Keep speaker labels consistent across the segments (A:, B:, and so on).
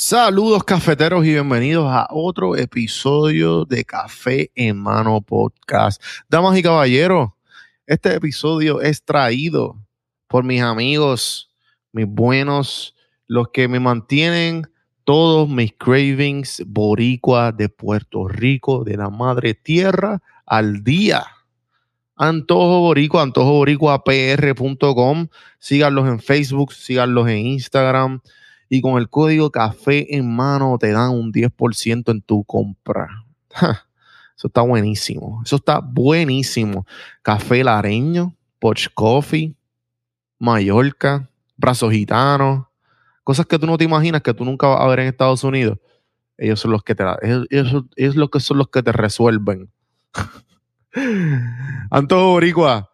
A: Saludos cafeteros y bienvenidos a otro episodio de Café en Mano Podcast. Damas y caballeros, este episodio es traído por mis amigos, mis buenos, los que me mantienen todos mis cravings boricua de Puerto Rico, de la madre tierra, al día. Antojo Boricua, antojoboricuapr.com. Síganlos en Facebook, síganlos en Instagram y con el código café en mano te dan un 10% en tu compra. eso está buenísimo. Eso está buenísimo. Café lareño, Poch Coffee, Mallorca, Brazos Gitanos, cosas que tú no te imaginas que tú nunca vas a ver en Estados Unidos. Ellos son los que te ellos, ellos, lo que son los que te resuelven. Antojo Boricua.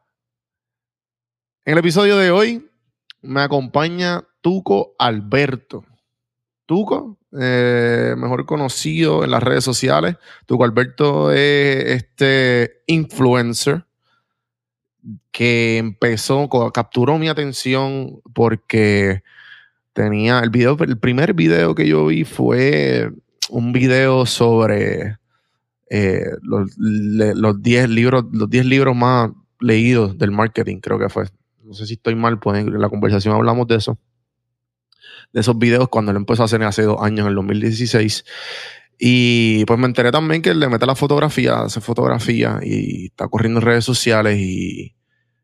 A: En el episodio de hoy me acompaña Tuco Alberto. Tuco, eh, mejor conocido en las redes sociales. Tuco Alberto es este influencer que empezó, capturó mi atención porque tenía el video, el primer video que yo vi fue un video sobre eh, los 10 libros, los 10 libros más leídos del marketing, creo que fue. No sé si estoy mal, pues en la conversación hablamos de eso de esos videos cuando lo empezó a hacer hace dos años, en el 2016. Y pues me enteré también que él le mete la fotografía, hace fotografía y está corriendo en redes sociales y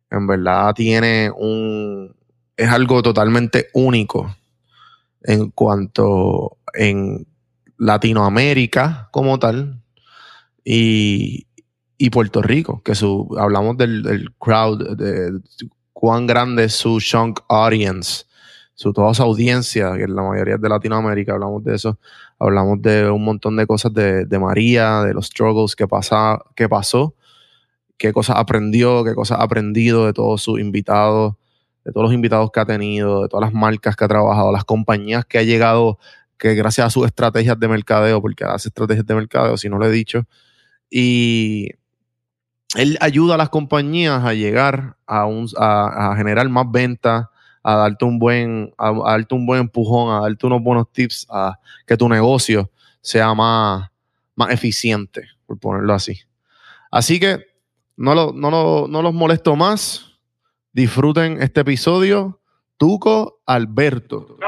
A: en verdad tiene un... es algo totalmente único en cuanto en Latinoamérica como tal y, Puerto Rico, que su, hablamos del, del crowd, de cuán grande es su chunk audience su toda esa audiencia, que en la mayoría de Latinoamérica, hablamos de eso, hablamos de un montón de cosas de, María, de los struggles que, pasa, que pasó, qué cosas aprendió, qué cosas ha aprendido de todos sus invitados, de todos los invitados que ha tenido, de todas las marcas que ha trabajado, las compañías que ha llegado, que gracias a sus estrategias de mercadeo, porque hace estrategias de mercadeo, si no lo he dicho, y él ayuda a las compañías a llegar a, un, a generar más ventas, a darte un buen, a, darte un buen empujón, a darte unos buenos tips a que tu negocio sea más, más eficiente, por ponerlo así. Así que no, lo, no, no los molesto más. Disfruten este episodio. Tuco Alberto.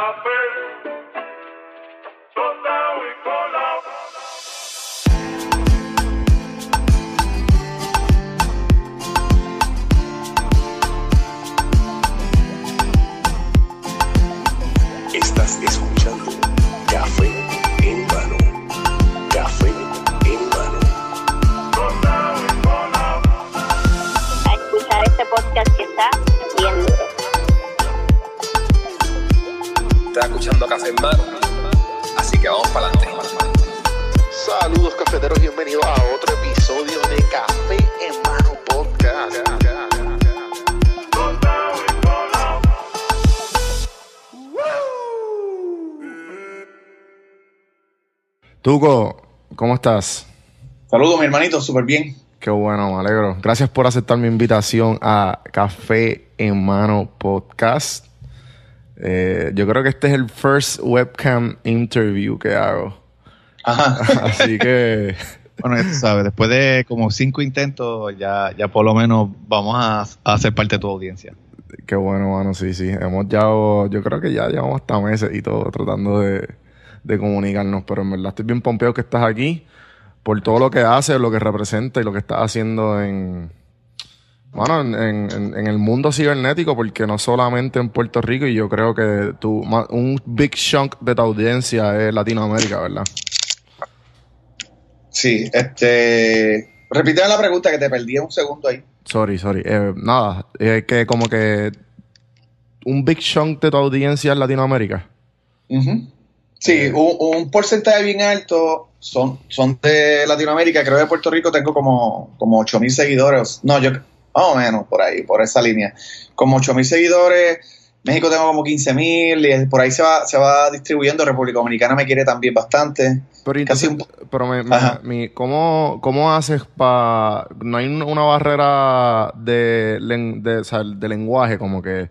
B: Escuchando Café en Mano. Así que vamos para adelante.
A: Saludos cafeteros, bienvenidos a otro episodio de Café en Mano Podcast. Tuco, ¿cómo estás?
B: Saludos, mi hermanito, súper bien.
A: Qué bueno, me alegro. Gracias por aceptar mi invitación a Café en Mano Podcast. Eh, yo creo que este es el first webcam interview que hago. Ajá. Así que.
C: Bueno, ya tú sabes, después de como cinco intentos, ya, ya por lo menos vamos a, hacer parte de tu audiencia.
A: Qué bueno, mano, sí, sí. Hemos ya, yo creo que ya llevamos hasta meses y todo tratando de, de comunicarnos, pero en verdad estoy bien pompeado que estás aquí por todo lo que haces, lo que representa y lo que estás haciendo en, bueno, en, en, el mundo cibernético, porque no solamente en Puerto Rico, y yo creo que tu, un big chunk de tu audiencia es Latinoamérica, ¿verdad?
B: Sí, este. Repite la pregunta que te perdí un segundo ahí.
A: Sorry, sorry. Eh, nada, es que como que un big chunk de tu audiencia es Latinoamérica.
B: Sí, eh. un, un, porcentaje bien alto son, son de Latinoamérica. Creo que de Puerto Rico tengo como, como 8 mil seguidores. No, yo más o menos por ahí, por esa línea. Como 8 mil seguidores, México tengo como 15 mil y por ahí se va, se va distribuyendo. República Dominicana me quiere también bastante.
A: Pero, ¿cómo, haces para... No hay una barrera de, de, lenguaje como que...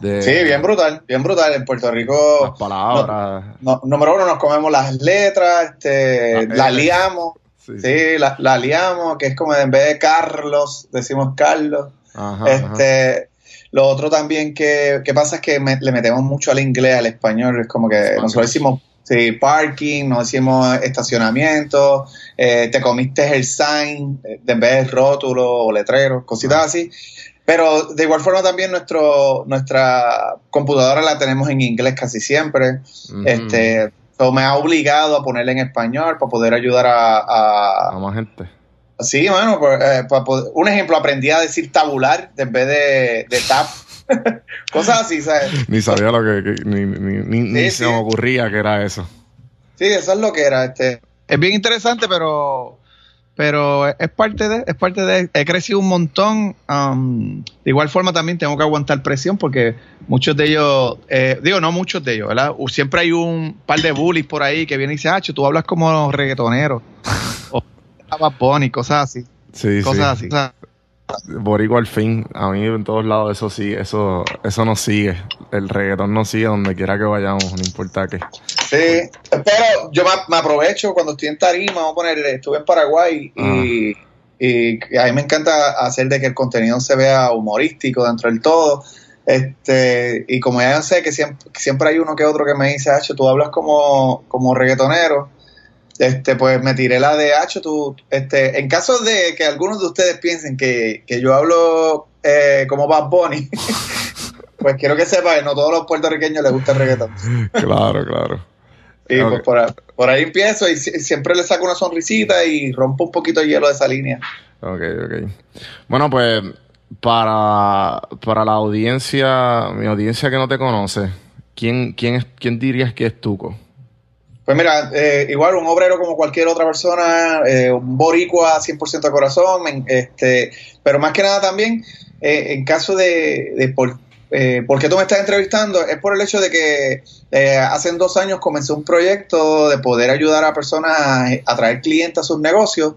B: sí, bien brutal, bien brutal. En Puerto Rico.
A: Las palabras.
B: número uno, nos comemos las letras, este, la liamos. Sí, la, liamos, que es como en vez de Carlos, decimos Carlos. este, Lo otro también que, pasa es que le metemos mucho al inglés, al español. Es como que nosotros decimos sí, parking, no decimos estacionamiento, eh, te comiste el sign, eh, en vez de rótulo o letrero, cositas así. Pero de igual forma también nuestro, nuestra computadora la tenemos en inglés casi siempre. Este, me ha obligado a ponerla en español para poder ayudar a,
A: a, más gente.
B: Sí, bueno, pues, eh, un ejemplo, aprendí a decir tabular en vez de, de tap. Cosas así, ¿sabes?
A: ni sabía lo que, ni, ni, ni, se me ocurría que era eso.
B: Sí, eso es lo que era. Este.
C: Es bien interesante, pero pero es parte de, es parte de, he crecido un montón. Um, de igual forma también tengo que aguantar presión porque muchos de ellos, eh, digo no muchos de ellos, ¿verdad? Siempre hay un par de bullies por ahí que vienen y dicen, ah, tú hablas como reggaetonero. o Bad cosas así.
A: Sí,
C: cosas así.
A: Boricua al fin, a mí en todos lados eso sí, eso, eso nos sigue. El reggaetón nos sigue donde quiera que vayamos, no importa qué.
B: Sí, pero yo me, aprovecho cuando estoy en Tarima, vamos a poner, estuve en Paraguay y, y, a mí me encanta hacer de que el contenido se vea humorístico dentro del todo. Este, y como ya sé que siempre, siempre hay uno que otro que me dice, Hacho, tú hablas como, como reggaetonero este, pues me tiré la de Hacho. Tú, este, en caso de que algunos de ustedes piensen que, yo hablo eh, como Bad Bunny, pues quiero que sepan que no todos los puertorriqueños les gusta el reggaetón.
A: claro, claro.
B: Y pues por, ahí empiezo y siempre le saco una sonrisita y rompo un poquito de hielo de esa línea.
A: Ok, ok. Bueno, pues para, para la audiencia, mi audiencia que no te conoce, ¿quién, quién, es, quién dirías que es Tuco?
B: Pues mira, eh, igual un obrero como cualquier otra persona, eh, un boricua 100% de corazón, este, pero más que nada también, eh, en caso de, de por, qué tú me estás entrevistando, es por el hecho de que hace dos años comencé un proyecto de poder ayudar a personas a, traer clientes a sus negocios.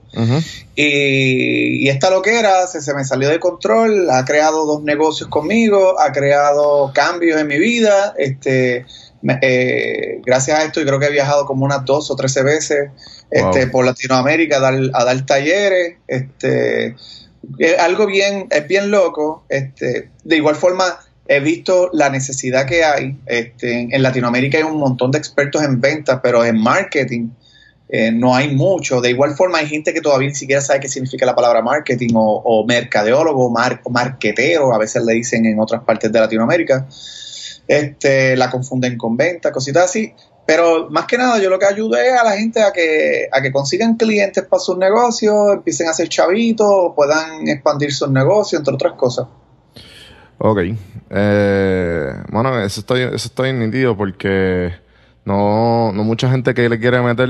B: Y, y, esta loquera se, se me salió de control, ha creado dos negocios conmigo, ha creado cambios en mi vida, este eh, gracias a esto, yo creo que he viajado como unas dos o trece veces este, por Latinoamérica a dar, a dar talleres. Este, es algo bien, es bien loco. Este, de igual forma, he visto la necesidad que hay. Este, en Latinoamérica hay un montón de expertos en ventas, pero en marketing eh, no hay mucho. De igual forma, hay gente que todavía ni siquiera sabe qué significa la palabra marketing o, o mercadeólogo o marquetero, a veces le dicen en otras partes de Latinoamérica este, la confunden con venta, cositas así. Pero más que nada, yo lo que ayudo a la gente a que, a que consigan clientes para sus negocios, empiecen a hacer chavitos, puedan expandir sus negocios, entre otras cosas.
A: Ok. Eh, bueno, eso estoy, eso estoy nítido porque no, no mucha gente que le quiere meter,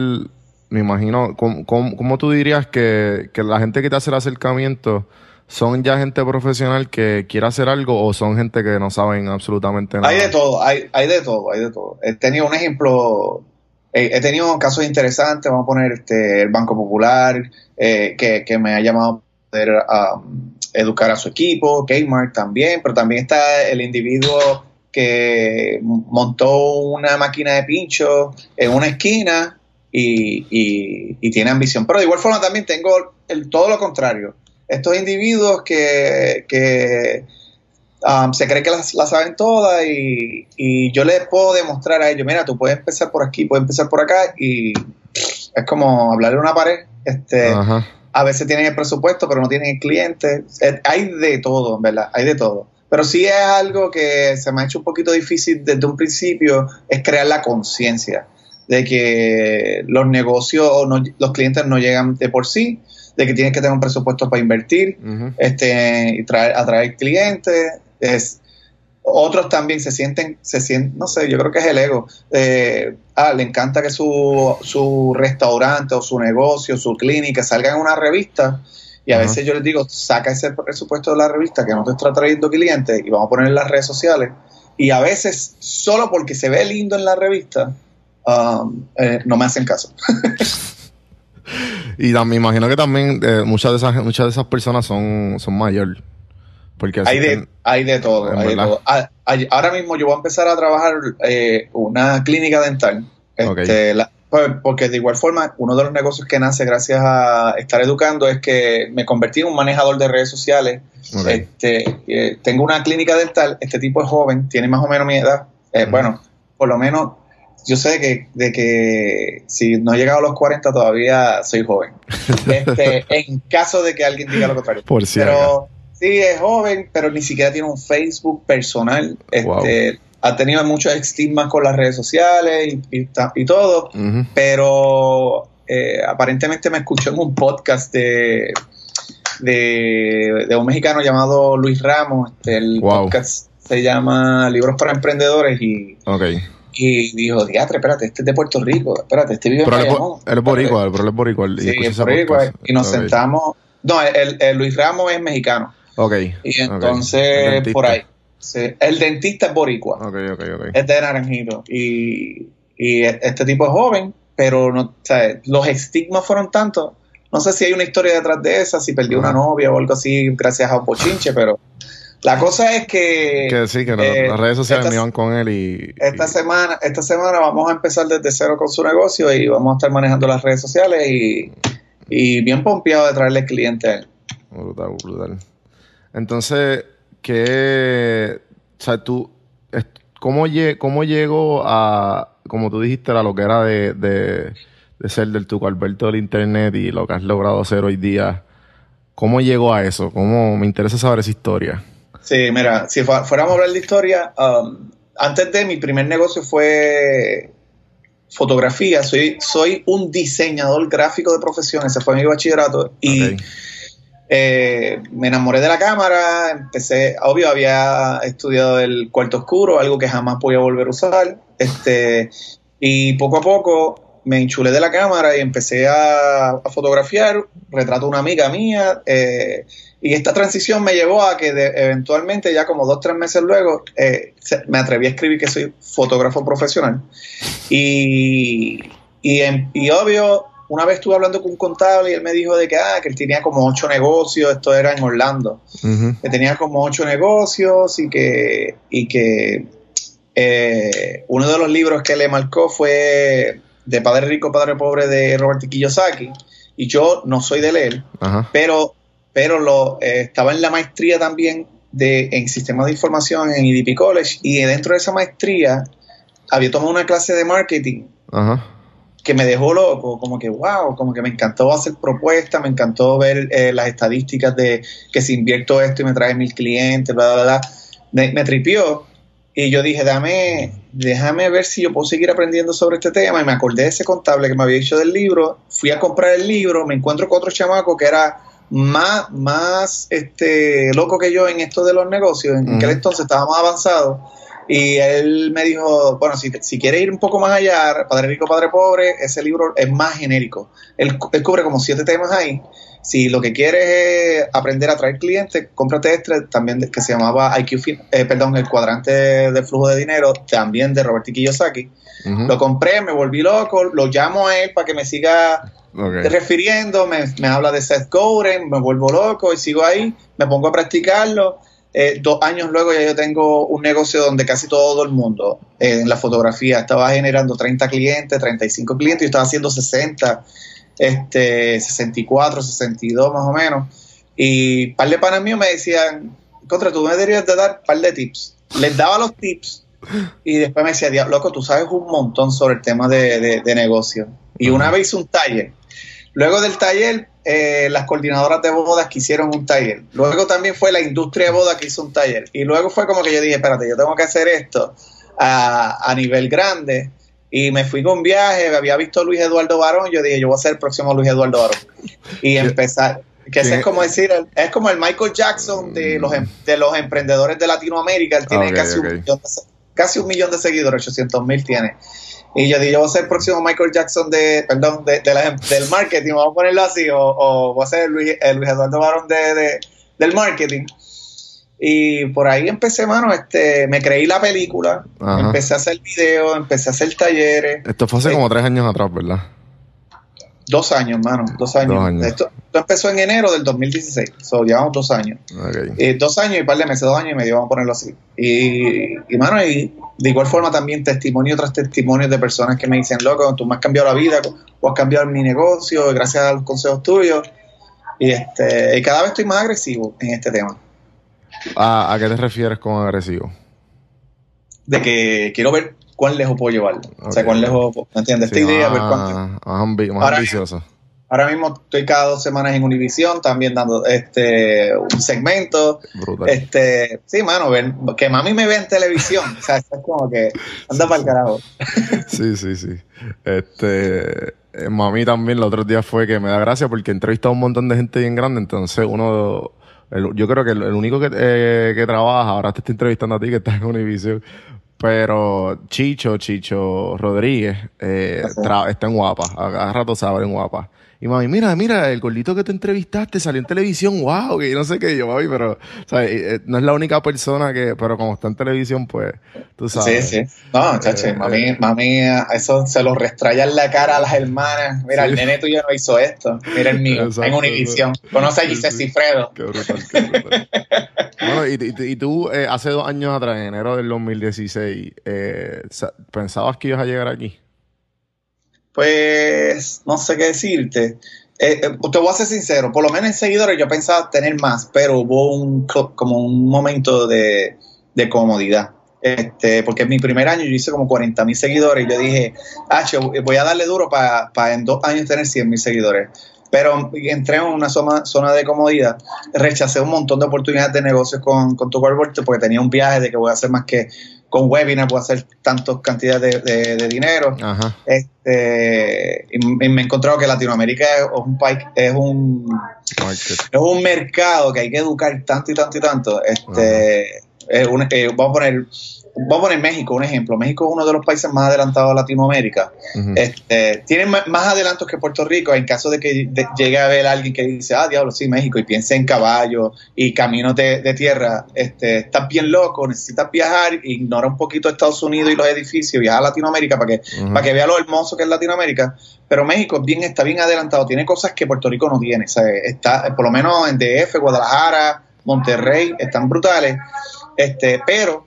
A: me imagino, ¿cómo, cómo, tú dirías que, que la gente que te hace el acercamiento ¿Son ya gente profesional que quiere hacer algo o son gente que no saben absolutamente nada?
B: Hay de todo, hay, hay de todo, hay de todo. He tenido un ejemplo, he, tenido casos interesantes, vamos a poner este, el Banco Popular, eh, que, me ha llamado a poder um, educar a su equipo, Kmart también, pero también está el individuo que montó una máquina de pincho en una esquina y, y, tiene ambición. Pero de igual forma también tengo el, todo lo contrario estos individuos que, que um, se creen que la, saben todas y, y, yo les puedo demostrar a ellos, mira, tú puedes empezar por aquí, puedes empezar por acá y es como hablarle a una pared. Este, a veces tienen el presupuesto, pero no tienen el cliente. hay de todo, ¿verdad? Hay de todo. Pero sí es algo que se me ha hecho un poquito difícil desde un principio, es crear la conciencia de que los negocios o los clientes no llegan de por sí, de que tienes que tener un presupuesto para invertir, este, y traer, atraer clientes. Es, otros también se sienten, se sienten, no sé, yo creo que es el ego. Eh, ah, le encanta que su, su restaurante o su negocio, su clínica salga en una revista. Y a veces yo les digo, saca ese presupuesto de la revista que no te está trayendo clientes y vamos a poner en las redes sociales. Y a veces, solo porque se ve lindo en la revista, um, eh, no me hacen caso.
A: y me imagino que también eh, muchas, de esas, muchas de esas personas son, son mayores. Porque
B: hay, de, hay de todo. Ah, ahora mismo yo voy a empezar a trabajar eh, una clínica dental. Este, pues, porque de igual forma, uno de los negocios que nace gracias a estar educando es que me convertí en un manejador de redes sociales. Este, eh, tengo una clínica dental, este tipo es joven, tiene más o menos mi edad. Eh, bueno, por lo menos yo sé que, de que si no he llegado a los 40 todavía soy joven. Este, en caso de que alguien diga lo contrario.
A: Por
B: pero sí, es joven, pero ni siquiera tiene un Facebook personal. Este, Ha tenido muchos estigmas con las redes sociales y, y, todo, pero eh, aparentemente me escuchó en un podcast de, de, un mexicano llamado Luis Ramos. Este, el podcast se llama Libros para Emprendedores y...
A: Okay
B: y dijo, diatre, espérate, este es de Puerto Rico, espérate, este vive en
A: Bayamón. Él es boricua, pero él es boricua.
B: Sí, es boricua. Y nos sentamos, no, el, Luis Ramos es mexicano.
A: Ok.
B: Y entonces, por ahí. el dentista es boricua.
A: Ok, ok, ok.
B: Es de Naranjito. Y, y este tipo es joven, pero no, o sea, los estigmas fueron tantos. No sé si hay una historia detrás de esa, si perdió una novia o algo así gracias a un pochinche, pero la cosa es que.
A: Que sí, que eh, las redes sociales me iban con él y.
B: Esta semana, esta semana vamos a empezar desde cero con su negocio y vamos a estar manejando las redes sociales y, y bien pompeado de traerle cliente a él.
A: Brutal, brutal. Entonces, ¿qué. O sea, tú. ¿Cómo, cómo llego a. Como tú dijiste, a lo que era de, de, de ser del Tuco Alberto del Internet y lo que has logrado hacer hoy día? ¿Cómo llegó a eso? ¿Cómo me interesa saber esa historia?
B: Sí, mira, si fuéramos a hablar de historia, um, antes de mi primer negocio fue fotografía. Soy, soy un diseñador gráfico de profesión, ese fue mi bachillerato. Y eh, me enamoré de la cámara, empecé, obvio, había estudiado el cuarto oscuro, algo que jamás podía volver a usar. Este, y poco a poco me enchulé de la cámara y empecé a, fotografiar. Retrato una amiga mía. Eh, y esta transición me llevó a que eventualmente, ya como dos, tres meses luego, eh, me atreví a escribir que soy fotógrafo profesional. Y, y, obvio, una vez estuve hablando con un contable y él me dijo de que, ah, que él tenía como ocho negocios, esto era en Orlando, que tenía como ocho negocios y que, y que eh, uno de los libros que le marcó fue de Padre Rico, Padre Pobre de Robert Kiyosaki. Y yo no soy de leer, pero pero lo, eh, estaba en la maestría también de, en sistemas de información en IDP College y dentro de esa maestría había tomado una clase de marketing que me dejó loco, como que wow, como que me encantó hacer propuestas, me encantó ver eh, las estadísticas de que si invierto esto y me trae mil clientes, bla, bla, bla. Me, me tripió y yo dije, dame, déjame ver si yo puedo seguir aprendiendo sobre este tema. Y me acordé de ese contable que me había dicho del libro. Fui a comprar el libro, me encuentro con otro chamaco que era más, más este, loco que yo en esto de los negocios. En aquel entonces estaba más avanzado. Y él me dijo, bueno, si, si quieres ir un poco más allá, Padre Rico, Padre Pobre, ese libro es más genérico. Él, cubre como siete temas ahí. Si lo que quieres es aprender a traer clientes, cómprate este también que se llamaba IQ, eh, perdón, el cuadrante de flujo de dinero, también de Robert Kiyosaki. Lo compré, me volví loco, lo llamo a él para que me siga refiriendo, me, habla de Seth Godin, me vuelvo loco y sigo ahí, me pongo a practicarlo. Eh, dos años luego ya yo tengo un negocio donde casi todo el mundo eh, en la fotografía estaba generando 30 clientes, 35 clientes, yo estaba haciendo 60, este, 64, 62 más o menos. Y un par de panas míos me decían, contra, tú me deberías de dar un par de tips. Les daba los tips y después me decía, loco, tú sabes un montón sobre el tema de, de negocio. Y una vez hice un taller Luego del taller, eh, las coordinadoras de bodas que hicieron un taller. Luego también fue la industria de bodas que hizo un taller. Y luego fue como que yo dije, espérate, yo tengo que hacer esto a, nivel grande. Y me fui con un viaje, había visto a Luis Eduardo Barón, yo dije, yo voy a ser el próximo Luis Eduardo Barón. Y empezar, que es como decir, es como el Michael Jackson de los, em, de los emprendedores de Latinoamérica, él tiene casi, Un millón de, casi un millón de seguidores, 800 mil tiene. Y yo dije, yo voy a ser el próximo Michael Jackson de, perdón, de, del marketing, vamos a ponerlo así, o, o voy a ser el Luis, Eduardo Barón de, del marketing. Y por ahí empecé, mano, este, me creí la película, empecé a hacer videos, empecé a hacer talleres.
A: Esto fue hace como tres años atrás, ¿verdad?
B: Dos años, mano, dos años. Esto, empezó en enero del 2016, so, llevamos dos años. Eh, dos años y par de meses, dos años y medio, vamos a ponerlo así. Y, y mano, y de igual forma también testimonio tras testimonio de personas que me dicen, loco, tú me has cambiado la vida, o has cambiado mi negocio, gracias a los consejos tuyos. Y, este, y cada vez estoy más agresivo en este tema.
A: ¿A, qué te refieres con agresivo?
B: De que quiero ver cuán lejos puedo llevarlo. O sea, cuán lejos, ¿me entiendes? Esta idea, ver cuánto.
A: Más, ambicioso.
B: Ahora mismo estoy cada dos semanas en Univision, también dando este un segmento. Brutal. Este, sí, mano, que mami me ve en televisión. o sea, es como que anda para el carajo.
A: sí, sí, sí. Este, eh, mami también los otros días fue que me da gracia porque he entrevistado a un montón de gente bien grande, entonces uno yo creo que el, único que, eh, que, trabaja, ahora te estoy entrevistando a ti que estás en Univision, pero Chicho, Chicho Rodríguez, eh, está en Guapa. A, rato sabe en Guapa. Y mami, mira, mira, el gordito que te entrevistaste salió en televisión, wow, que yo no sé qué, yo, mami, pero, sea, eh, eh, no es la única persona que, pero como está en televisión, pues, tú sabes.
B: Sí, sí. No, chacho, mami, mami, eso se lo restraya en la cara a las hermanas. Mira, el nene tuyo no hizo esto. Mira el mío, en Univisión. Conoce a Giselle Cifredo. Qué brutal, qué brutal.
A: bueno, y, y, y tú, eh, hace dos años atrás, en enero del 2016, eh, ¿pensabas que ibas a llegar aquí?
B: Pues no sé qué decirte. Eh, eh, te voy a ser sincero, por lo menos en seguidores yo pensaba tener más, pero hubo un como un momento de, comodidad. Este, porque en mi primer año yo hice como 40 mil seguidores y yo dije, ah, voy a darle duro para en dos años tener 100 mil seguidores. Pero entré en una zona, zona de comodidad, rechacé un montón de oportunidades de negocios con, con tu porque tenía un viaje de que voy a hacer más que con webinar puedo hacer tantas cantidades de, dinero. Este, y, me he encontrado que Latinoamérica es un país, es un, es un mercado que hay que educar tanto y tanto y tanto. Este, eh, vamos a poner vamos a poner México, un ejemplo. México es uno de los países más adelantados de Latinoamérica. este, tienen más adelantos que Puerto Rico en caso de que llegue a ver a alguien que dice, ah, diablo, sí, México, y piense en caballos y caminos de, tierra. Este, estás bien loco, necesitas viajar, ignora un poquito Estados Unidos y los edificios, viaja a Latinoamérica para que, para que vea lo hermoso que es Latinoamérica. Pero México bien, está bien adelantado, tiene cosas que Puerto Rico no tiene. está, por lo menos en DF, Guadalajara, Monterrey, están brutales. Este, pero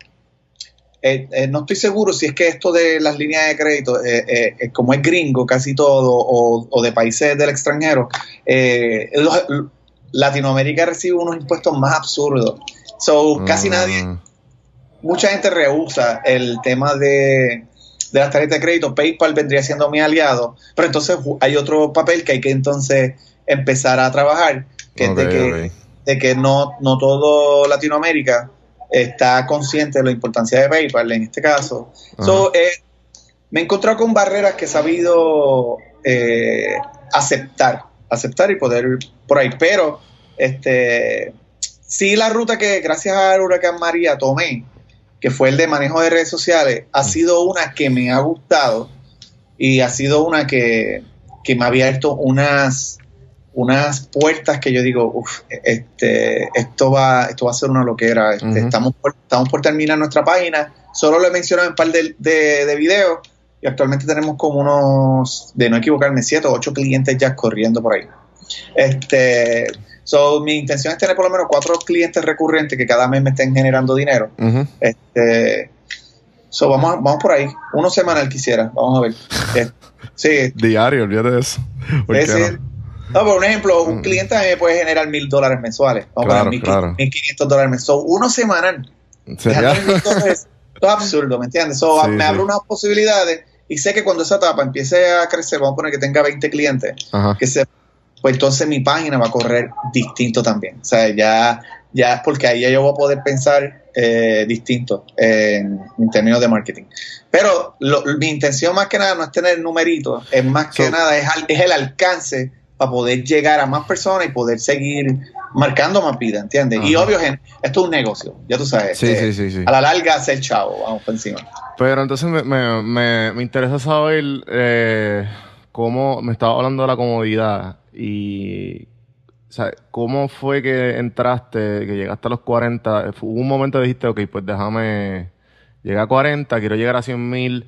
B: eh, eh, no estoy seguro si es que esto de las líneas de crédito, eh, como es gringo casi todo, o, de países del extranjero, Latinoamérica recibe unos impuestos más absurdos. So, casi mm. nadie, mucha gente rehúsa el tema de, de las tarjetas de crédito. PayPal vendría siendo mi aliado, pero entonces hay otro papel que hay que entonces empezar a trabajar, que es de que, de que no, no todo Latinoamérica está consciente de la importancia de PayPal en este caso. Eh, me he encontrado con barreras que he sabido eh, aceptar, aceptar y poder por ahí. Pero este sí la ruta que gracias al huracán María tomé, que fue el de manejo de redes sociales, ha sido una que me ha gustado y ha sido una que, que me ha abierto unas unas puertas que yo digo, uff, este, esto va, esto va a ser una loquera. Este, estamos, por, estamos por terminar nuestra página. Solo lo he mencionado en un par de, de, videos y actualmente tenemos como unos, de no equivocarme, siete o ocho clientes ya corriendo por ahí. Este, so, mi intención es tener por lo menos cuatro clientes recurrentes que cada mes me estén generando dinero. Este, so, vamos, vamos por ahí. Uno semanal quisiera, vamos a ver. Eh, sí.
A: Diario, olvídate de eso.
B: No, por un ejemplo, un mm. cliente me puede generar mil dólares mensuales. Vamos a mil, quinientos dólares mensuales. Uno semanal. Esto es absurdo, ¿me entiendes? me abre unas posibilidades y sé que cuando esa etapa empiece a crecer, vamos a poner que tenga 20 clientes, que se, pues entonces mi página va a correr distinto también. O sea, ya, ya es porque ahí yo voy a poder pensar eh, distinto en, términos de marketing. Pero mi intención más que nada no es tener numeritos, es más que nada es, es el alcance para poder llegar a más personas y poder seguir marcando más vida, ¿entiendes? Y obvio, esto es un negocio, ya tú sabes. Sí, sí, sí, sí, A la larga, hacer chavo, vamos por encima.
A: Pero entonces me, me, me, interesa saber eh, cómo, me estaba hablando de la comodidad y o sea, ¿cómo fue que entraste, que llegaste a los 40? Hubo un momento que dijiste, ok, pues déjame, llegar a 40, quiero llegar a 100 mil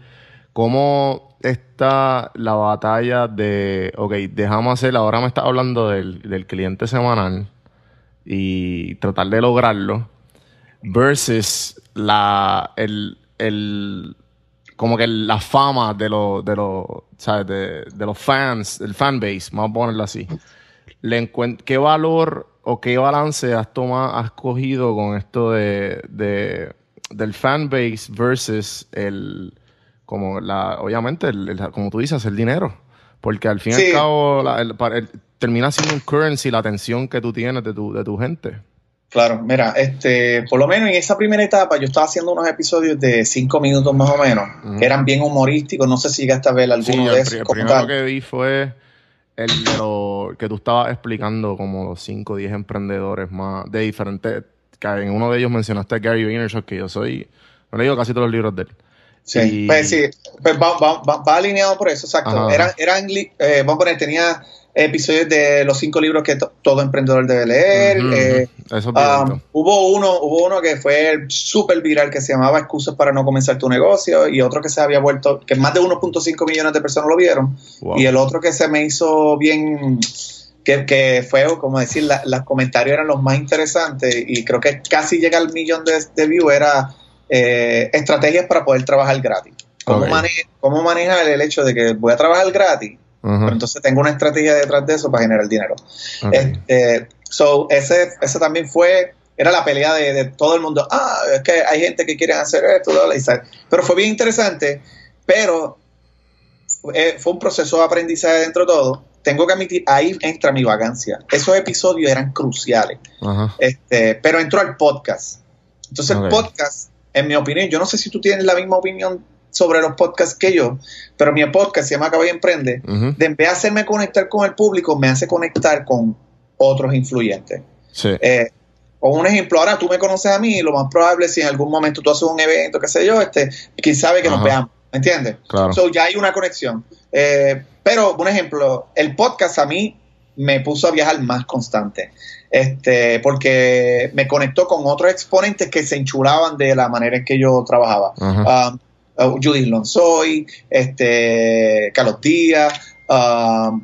A: ¿Cómo está la batalla de, ok, dejamos hacer, ahora me está hablando del, del cliente semanal y tratar de lograrlo versus la, el, el, como que la fama de los, de los, ¿sabes? De, de los fans, el fanbase, vamos a ponerlo así. Le ¿Qué valor o qué balance has tomado, has cogido con esto de, de del fanbase versus el, como la, obviamente, el, como tú dices, el dinero? Porque al fin y al cabo termina siendo un currency la atención que tú tienes de tu, de tu gente.
B: Claro, mira, este, por lo menos en esa primera etapa yo estaba haciendo unos episodios de cinco minutos más o menos, que eran bien humorísticos, no sé si llegaste a ver alguno de esos.
A: El primero que vi fue el de lo que tú estabas explicando como los 5 o 10 emprendedores más de diferentes, que en uno de ellos mencionaste a Gary Vaynerchuk, que yo soy, me he leído casi todos los libros de él.
B: Sí, pues sí, pues va, va, va, alineado por eso, exacto. Era, eran, eh, vamos a poner, tenía episodios de los cinco libros que todo emprendedor debe leer. Eh, um, hubo uno, hubo uno que fue súper viral que se llamaba Excusas para no comenzar tu negocio y otro que se había vuelto, que más de 1.5 millones de personas lo vieron. Y el otro que se me hizo bien, que, fue, como decir, los comentarios eran los más interesantes y creo que casi llega al millón de, de views, era eh, estrategias para poder trabajar gratis. ¿Cómo, ¿Cómo manejar el hecho de que voy a trabajar gratis? entonces tengo una estrategia detrás de eso para generar dinero. Este, so, ese, ese también fue, era la pelea de, todo el mundo. Ah, es que hay gente que quiere hacer esto, pero fue bien interesante, pero eh, fue un proceso de aprendizaje dentro de todo. Tengo que admitir, ahí entra mi vagancia. Esos episodios eran cruciales. Este, pero entró al podcast. Entonces, el podcast, en mi opinión, yo no sé si tú tienes la misma opinión sobre los podcasts que yo, pero mi podcast se llama y Emprende, de en vez de hacerme conectar con el público, me hace conectar con otros influyentes. Sí. Eh, un ejemplo, ahora tú me conoces a mí, lo más probable es si en algún momento tú haces un evento, qué sé yo, este, quién sabe que nos veamos, ¿me entiendes? Claro. So, ya hay una conexión. Eh, pero, un ejemplo, el podcast a mí me puso a viajar más constante. Este, porque me conectó con otros exponentes que se enchulaban de la manera en que yo trabajaba. Um, uh, Judith Lonsoy, este, Carlos Díaz,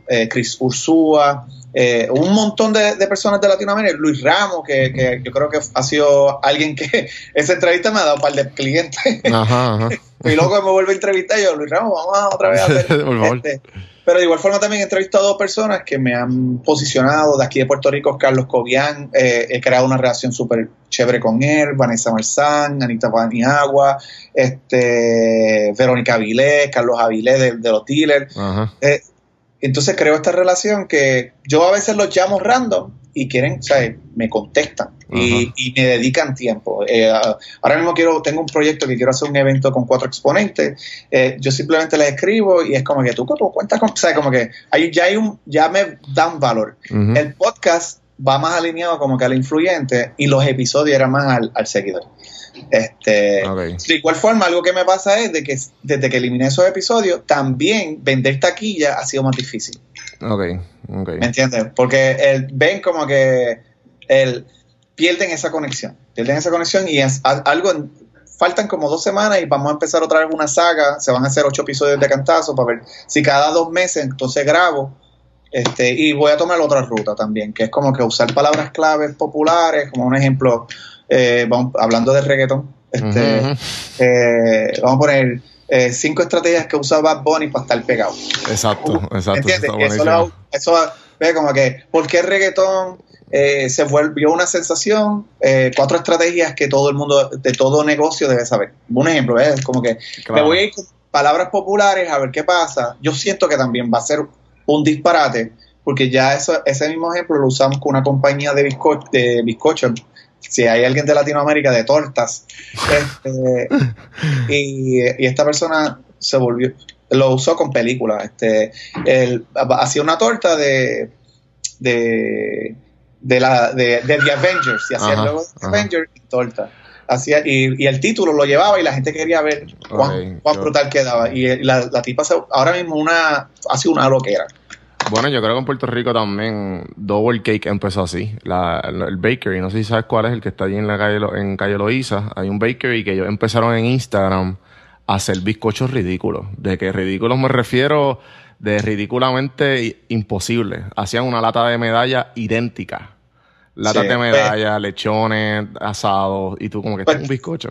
B: eh, Chris Ursúa, eh, un montón de, personas de Latinoamérica, Luis Ramos, que, yo creo que ha sido alguien que esa entrevista me ha dado un par de clientes. y luego me vuelve a entrevistar yo, Luis Ramos, vamos otra vez a hacer. este, pero de igual forma también he entrevistado a dos personas que me han posicionado. De aquí de Puerto Rico, Carlos Cobian. Eh, he creado una relación súper chévere con él. Vanessa Marzán, Anita Paniagua, este, Verónica Avilés, Carlos Avilés de, los dealers. Eh, entonces creo esta relación que yo a veces los llamo random y quieren, sea, me contestan y, me dedican tiempo. Eh, ahora mismo quiero, tengo un proyecto que quiero hacer un evento con cuatro exponentes. Eh, yo simplemente les escribo y es como que tú, tú cuentas con, sea, como que ahí ya hay un, ya me dan valor. El podcast va más alineado como que al influyente y los episodios eran más al, al seguidor. Este, De igual forma, algo que me pasa es de que desde que eliminé esos episodios, también vender taquilla ha sido más difícil.
A: ¿Me
B: entiendes? Porque el, ven como que el, pierden esa conexión. Pierden esa conexión y es algo. Faltan como dos semanas y vamos a empezar otra vez una saga. Se van a hacer ocho episodios de cantazo para ver si cada dos meses entonces grabo. Este, y voy a tomar otra ruta también, que es como que usar palabras claves populares, como un ejemplo, eh, vamos, hablando de reggaeton, este, eh, vamos a poner eh, cinco estrategias que usa Bad Bunny para estar pegado.
A: Exacto, exacto.
B: ¿Entiendes? Eso, eso, ve como que, ¿por qué el reggaetón se volvió una sensación? cuatro estrategias que todo el mundo, de todo negocio debe saber. Un ejemplo, es como que me voy a ir con palabras populares a ver qué pasa. Yo siento que también va a ser un disparate, porque ya eso, ese mismo ejemplo lo usamos con una compañía de, bizco de bizcocho si hay alguien de Latinoamérica de tortas, este, y, esta persona se volvió, lo usó con películas, este, él hacía una torta de, de, de la, de, The Avengers, y hacía luego The Avengers y torta. Hacía, y, el título lo llevaba y la gente quería ver cuán, brutal quedaba. Y la, la tipa ahora mismo una, hace una loquera.
A: Bueno, yo creo que en Puerto Rico también Double Cake empezó así. La, el bakery, no sé si sabes cuál es el que está allí en la calle en calle Loíza. Hay un bakery que ellos empezaron en Instagram hacer bizcochos ridículos. De que ridículos me refiero de ridículamente imposible. Hacían una lata de medalla idéntica. Latas de pues, medalla, lechones, asados, y tú como que pues, un bizcocho.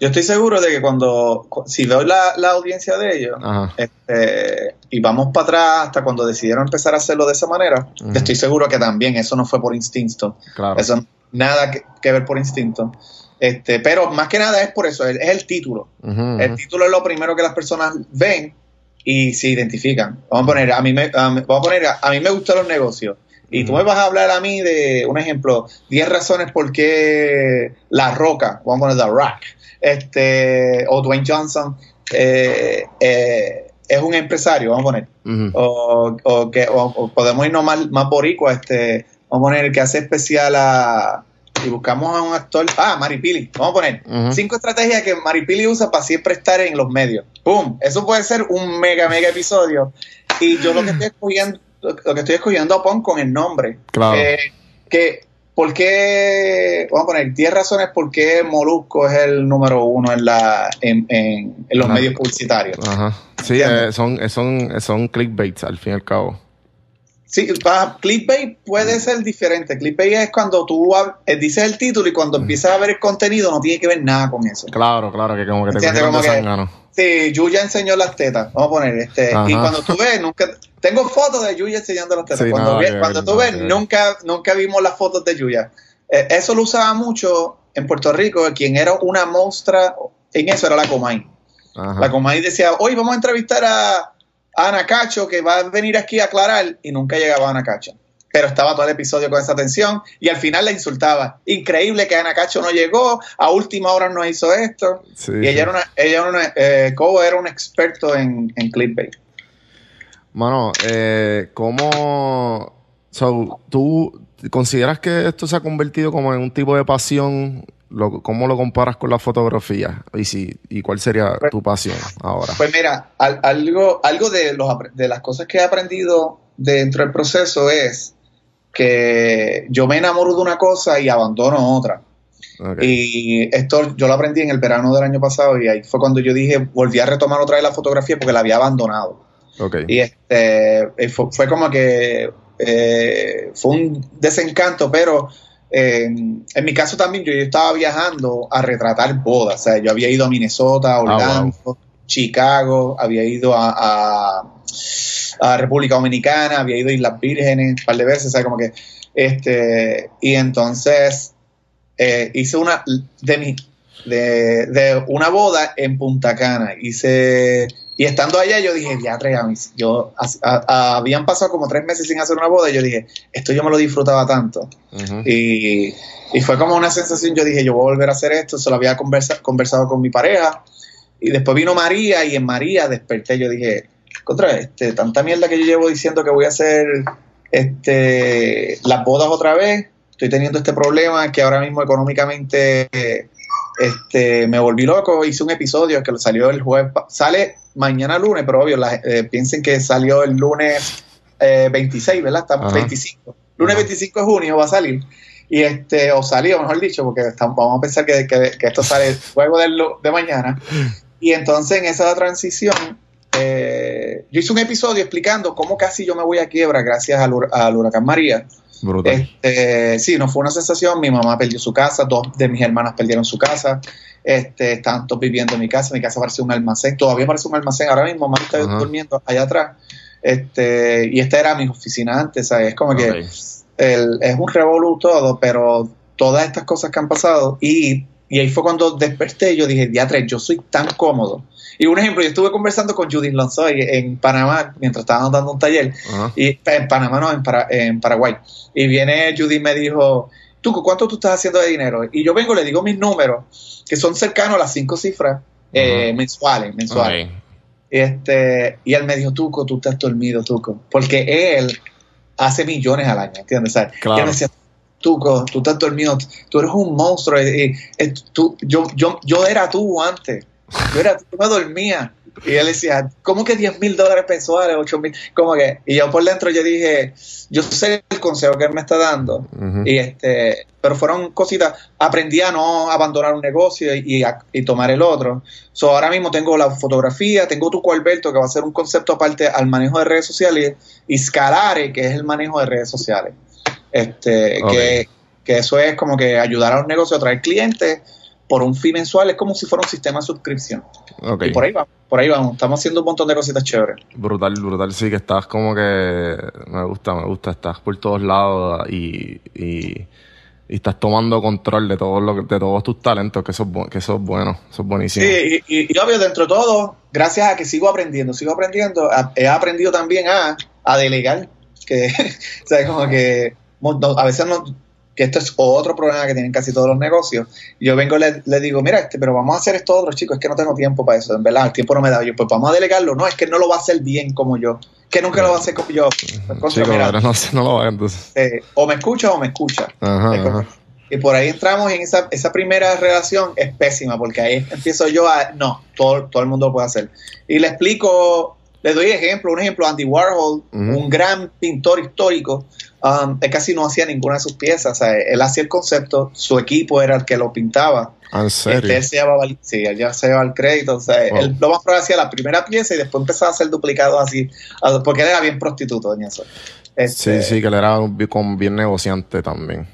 B: Yo estoy seguro de que cuando, si veo la, audiencia de ellos, este, y vamos para atrás hasta cuando decidieron empezar a hacerlo de esa manera, estoy seguro que también eso no fue por instinto. Claro. Eso nada que, ver por instinto. Este, pero más que nada es por eso, es, el título. El título es lo primero que las personas ven y se identifican. Vamos a poner, a mí me, vamos a poner, a, mí me gustan los negocios. Y tú me vas a hablar a mí de, un ejemplo, 10 razones por qué La Roca, vamos a poner The Rock, este, o Dwayne Johnson, eh, eh, es un empresario, vamos a poner. o, que, podemos irnos más, más boricua, este, vamos a poner el que hace especial a y buscamos a un actor, ah, Maripili, vamos a poner cinco estrategias que Maripili usa para siempre estar en los medios. ¡Pum! Eso puede ser un mega, mega episodio. Y yo lo que estoy escogiendo, lo que estoy escogiendo a Pon con el nombre.
A: Claro.
B: Eh, que, ¿por qué? Vamos a poner 10 razones por qué Molusco es el número uno en, la, en, en, los medios publicitarios.
A: Ajá. Sí, eh, son, son, son clickbaits al fin y al cabo.
B: Sí, clickbait puede ser diferente. Clickbait es cuando tú eh, dices el título y cuando empiezas a ver el contenido no tiene que ver nada con eso.
A: Claro, claro, que como que te como
B: que, Sí, Yuya enseñó las tetas. Vamos a poner este. Y cuando tú ves, nunca. Tengo fotos de Yuya enseñando las tetas. cuando, cuando tú ves, nunca, nunca vimos las fotos de Yuya. Eh, eso lo usaba mucho en Puerto Rico. Quien era una monstrua en eso era la Comay. La Comay decía, hoy vamos a entrevistar a Ana Cacho que va a venir aquí a aclarar y nunca llegaba Ana Cacho. Pero estaba todo el episodio con esa tensión y al final la insultaba. Increíble que Ana Cacho no llegó, a última hora no hizo esto. y ella era una, ella era una, eh, era un experto en, en clickbait.
A: Mano, eh, ¿cómo, tú consideras que esto se ha convertido como en un tipo de pasión ¿cómo lo comparas con la fotografía? Y, si, ¿Y cuál sería pues, tu pasión ahora?
B: Pues mira, algo, algo de, los, de las cosas que he aprendido dentro del proceso es que yo me enamoro de una cosa y abandono otra. Y esto yo lo aprendí en el verano del año pasado y ahí fue cuando yo dije, volví a retomar otra vez la fotografía porque la había abandonado. Y este, fue, como que eh, fue un desencanto, pero en mi caso también, yo, estaba viajando a retratar bodas. O sea, yo había ido a Minnesota, ah, Orlando, Chicago, había ido a, a, República Dominicana, había ido a Islas Vírgenes un par de veces, o sea, como que, este, y entonces eh, hice una, de mi, de, de, una boda en Punta Cana, hice y estando allá yo dije, ya, yo habían pasado como tres meses sin hacer una boda y yo dije, esto yo me lo disfrutaba tanto. y, fue como una sensación, yo dije, yo voy a volver a hacer esto, se lo había conversado con mi pareja. Y después vino María y en María desperté, yo dije, contra este, tanta mierda que yo llevo diciendo que voy a hacer este, las bodas otra vez, estoy teniendo este problema que ahora mismo económicamente este, me volví loco, hice un episodio que salió el jueves, sale mañana lunes, pero obvio, eh, piensen que salió el lunes 26, eh, ¿verdad? Estamos 25. Lunes 25 de junio va a salir. Y este, o salió, mejor dicho, porque vamos a pensar que, esto sale luego de mañana. Y entonces en esa transición, eh, yo hice un episodio explicando cómo casi yo me voy a quiebra gracias al, al huracán María. Este, sí, no fue una sensación. Mi mamá perdió su casa, dos de mis hermanas perdieron su casa. Este, están todos viviendo en mi casa. Mi casa parece un almacén. Todavía parece un almacén. Ahora mismo mamá está durmiendo allá atrás. Este, y esta era mi oficina antes. Es como que es un revolú todo, pero todas estas cosas que han pasado. Y, y ahí fue cuando desperté. Yo dije, diatre, yo soy tan cómodo y un ejemplo, yo estuve conversando con Judith Lonzoy en Panamá mientras estábamos dando un taller, y en Panamá no, en, en Paraguay. Y viene Judith y me dijo, Tuco, ¿cuánto tú estás haciendo de dinero? Y yo vengo, le digo mis números, que son cercanos a las cinco cifras eh, mensuales, mensuales. Y, este, y él me dijo, Tuco, tú estás dormido, Tuco. Porque él hace millones al año, ¿entiendes? Claro. Y él me decía, Tuco, tú estás dormido, tú eres un monstruo. tú, yo, yo, yo era tú antes. Yo era, tú me dormía. Y él decía, ¿cómo que 10 mil dólares mensuales, 8 mil? ¿Cómo que? Y yo por dentro yo dije, yo sé el consejo que él me está dando. Y este pero fueron cositas. Aprendí a no abandonar un negocio y, y, tomar el otro. So, ahora mismo tengo la fotografía, tengo Tuco Alberto, que va a ser un concepto aparte al manejo de redes sociales, y Scalare, que es el manejo de redes sociales. Este, que, que eso es como que ayudar a los negocios a traer clientes por un fin mensual, es como si fuera un sistema de suscripción. Y por ahí vamos, por ahí vamos, estamos haciendo un montón de cositas chéveres.
A: Brutal, brutal, sí, que estás como que, me gusta, me gusta, estás por todos lados y, y, estás tomando control de, todo lo, de todos tus talentos, que eso, que eso es bueno, eso es buenísimo.
B: Sí, y, obvio, dentro de todo, gracias a que sigo aprendiendo, sigo aprendiendo, he aprendido también a, a delegar, que, o sea, como que a veces no, que esto es otro problema que tienen casi todos los negocios. Yo vengo y le, digo, mira, este, pero vamos a hacer esto otro, chicos, es que no tengo tiempo para eso, en verdad, el tiempo no me da. Yo, pues vamos a delegarlo. No, es que no lo va a hacer bien como yo, que nunca lo va a hacer como yo.
A: no, lo va entonces.
B: Eh, o me escucha o me escucha. Y por ahí entramos en esa, esa primera relación, es pésima, porque ahí empiezo yo a, no, todo, todo el mundo lo puede hacer. Y le explico, le doy ejemplo, un ejemplo, Andy Warhol, un gran pintor histórico, Um, él casi no hacía ninguna de sus piezas. él hacía el concepto, su equipo era el que lo pintaba.
A: ¿En serio?
B: Este, se llevaba, sí, él ya se llevaba el crédito. O sea, él lo más probable hacía la primera pieza y después empezaba a hacer duplicados así, porque él era bien prostituto en eso.
A: Este, sí, sí, que él era un, bien negociante también.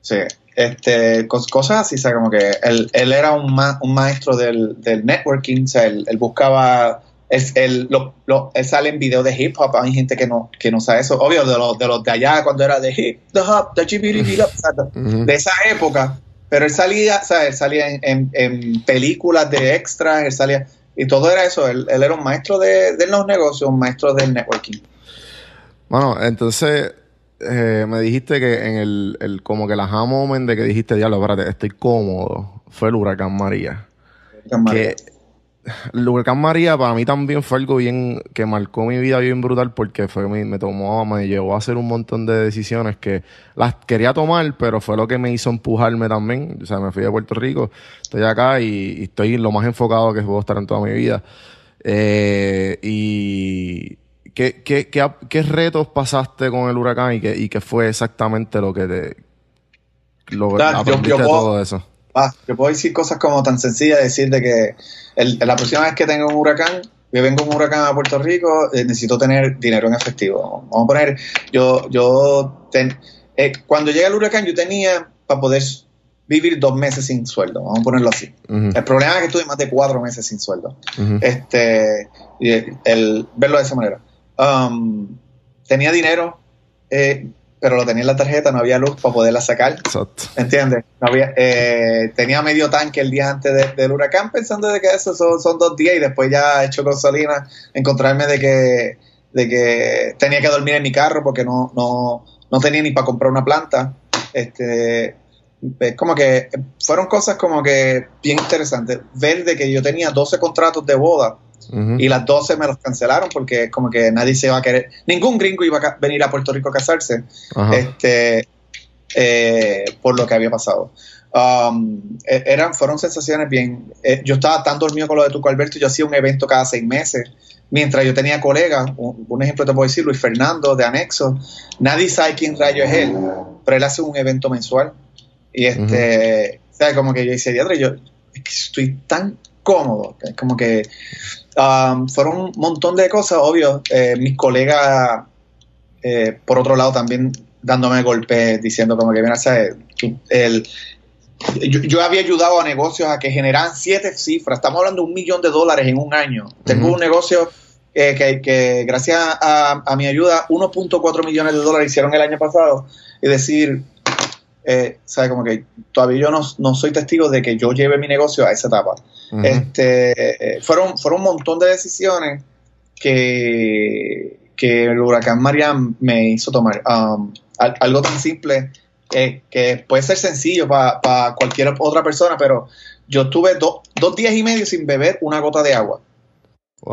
B: Sí, este, cosas así, o sea, como que él, él era un, un maestro del, del networking, o sea, él buscaba es el, lo, lo, sale en videos de hip hop, hay gente que no, que no sabe eso, obvio, de los de, los de allá cuando era de hip hop, de, de esa época, pero él salía, o salía en, en, películas de extras, él salía, y todo era eso, él, él era un maestro de, de, los negocios, un maestro del networking.
A: Bueno, entonces eh, me dijiste que en el, el como que la moment de que dijiste, diablo, espérate, estoy cómodo, fue el huracán María. Huracán María. Que el huracán María para mí también fue algo bien que marcó mi vida bien brutal porque fue me, tomó, me llevó a hacer un montón de decisiones que las quería tomar, pero fue lo que me hizo empujarme también. O sea, me fui de Puerto Rico, estoy acá y, estoy lo más enfocado que puedo estar en toda mi vida. Eh, y ¿qué, qué, qué, retos pasaste con el huracán y qué, y qué fue exactamente lo que te lo, aprendiste todo eso?
B: Ah, yo puedo decir cosas como tan sencillas, decir de que la próxima vez que tenga un huracán, yo vengo un huracán a Puerto Rico, eh, necesito tener dinero en efectivo. Vamos a poner, yo, yo, eh, cuando llega el huracán, yo tenía para poder vivir dos meses sin sueldo, vamos a ponerlo así. El problema es que estuve más de cuatro meses sin sueldo. Este, el, verlo de esa manera. Um, tenía dinero, eh, pero lo tenía en la tarjeta, no había luz para poderla sacar. Exacto. ¿Entiendes? No había, eh, tenía medio tanque el día antes del huracán pensando de que eso son, dos días y después ya he hecho gasolina, encontrarme de que, de que tenía que dormir en mi carro porque no, no, no tenía ni para comprar una planta. Este, es como que fueron cosas como que bien interesantes. Ver de que yo tenía 12 contratos de boda y las 12 me los cancelaron porque como que nadie se iba a querer, ningún gringo iba a venir a Puerto Rico a casarse este, eh, por lo que había pasado. Um, e, eran, fueron sensaciones bien. Eh, yo estaba tan dormido con lo de Tuco Alberto, yo hacía un evento cada seis meses. Mientras yo tenía colegas, un, ejemplo te puedo decir, Luis Fernando de Anexo, nadie sabe quién rayo es él, pero él hace un evento mensual. Y este, como que yo hice, yo estoy tan cómodo, como que Um, fueron un montón de cosas, obvio. Eh, mis colegas, eh, por otro lado, también dándome golpes, diciendo como que, mira, el, yo, había ayudado a negocios a que generaran siete cifras. Estamos hablando de un millón de dólares en un año. Tengo un negocio que, que, gracias a, mi ayuda, 1.4 millones de dólares hicieron el año pasado. Es decir, eh, ¿sabe? Como que todavía yo no, no, soy testigo de que yo lleve mi negocio a esa etapa este, fueron, fueron un montón de decisiones que, que el huracán María me hizo tomar. Um, algo tan simple que puede ser sencillo para cualquier otra persona, pero yo estuve dos días y medio sin beber una gota de agua.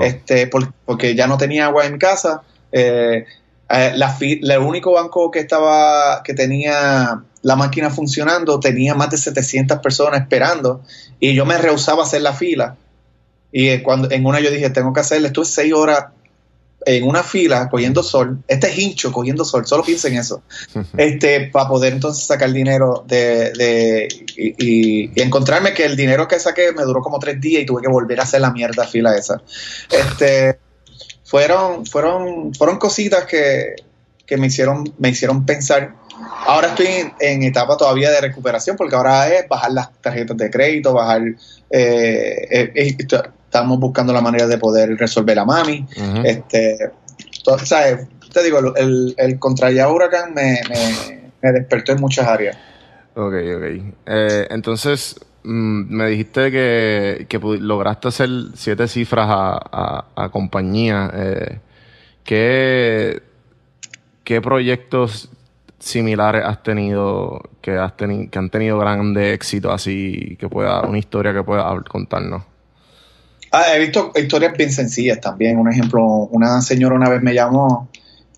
B: Este, porque ya no tenía agua en mi casa. Eh, eh, el único banco que estaba que tenía la máquina funcionando tenía más de 700 personas esperando y yo me rehusaba a hacer la fila. Y cuando en una yo dije, tengo que hacerle, estuve seis horas en una fila cogiendo sol, este es hincho cogiendo sol, solo piensen en eso, este, para poder entonces sacar dinero de, de y, encontrarme que el dinero que saqué me duró como tres días y tuve que volver a hacer la mierda fila esa. Este, fueron, fueron, fueron cositas que, que me hicieron, me hicieron pensar. Ahora estoy en, etapa todavía de recuperación porque ahora es bajar las tarjetas de crédito, bajar eh, eh, eh estamos buscando la manera de poder resolver a mami. este, Te digo, el, el contra Huracán me, me, despertó en muchas áreas.
A: Ok, ok. Eh, entonces, mm, me dijiste que, lograste hacer siete cifras a, a, compañía. Eh, ¿qué, ¿Qué proyectos similares has tenido que, has tenido que han tenido grande éxito así que pueda una historia que pueda contarnos
B: Ah, he visto historias bien sencillas también. Un ejemplo, una señora una vez me llamó,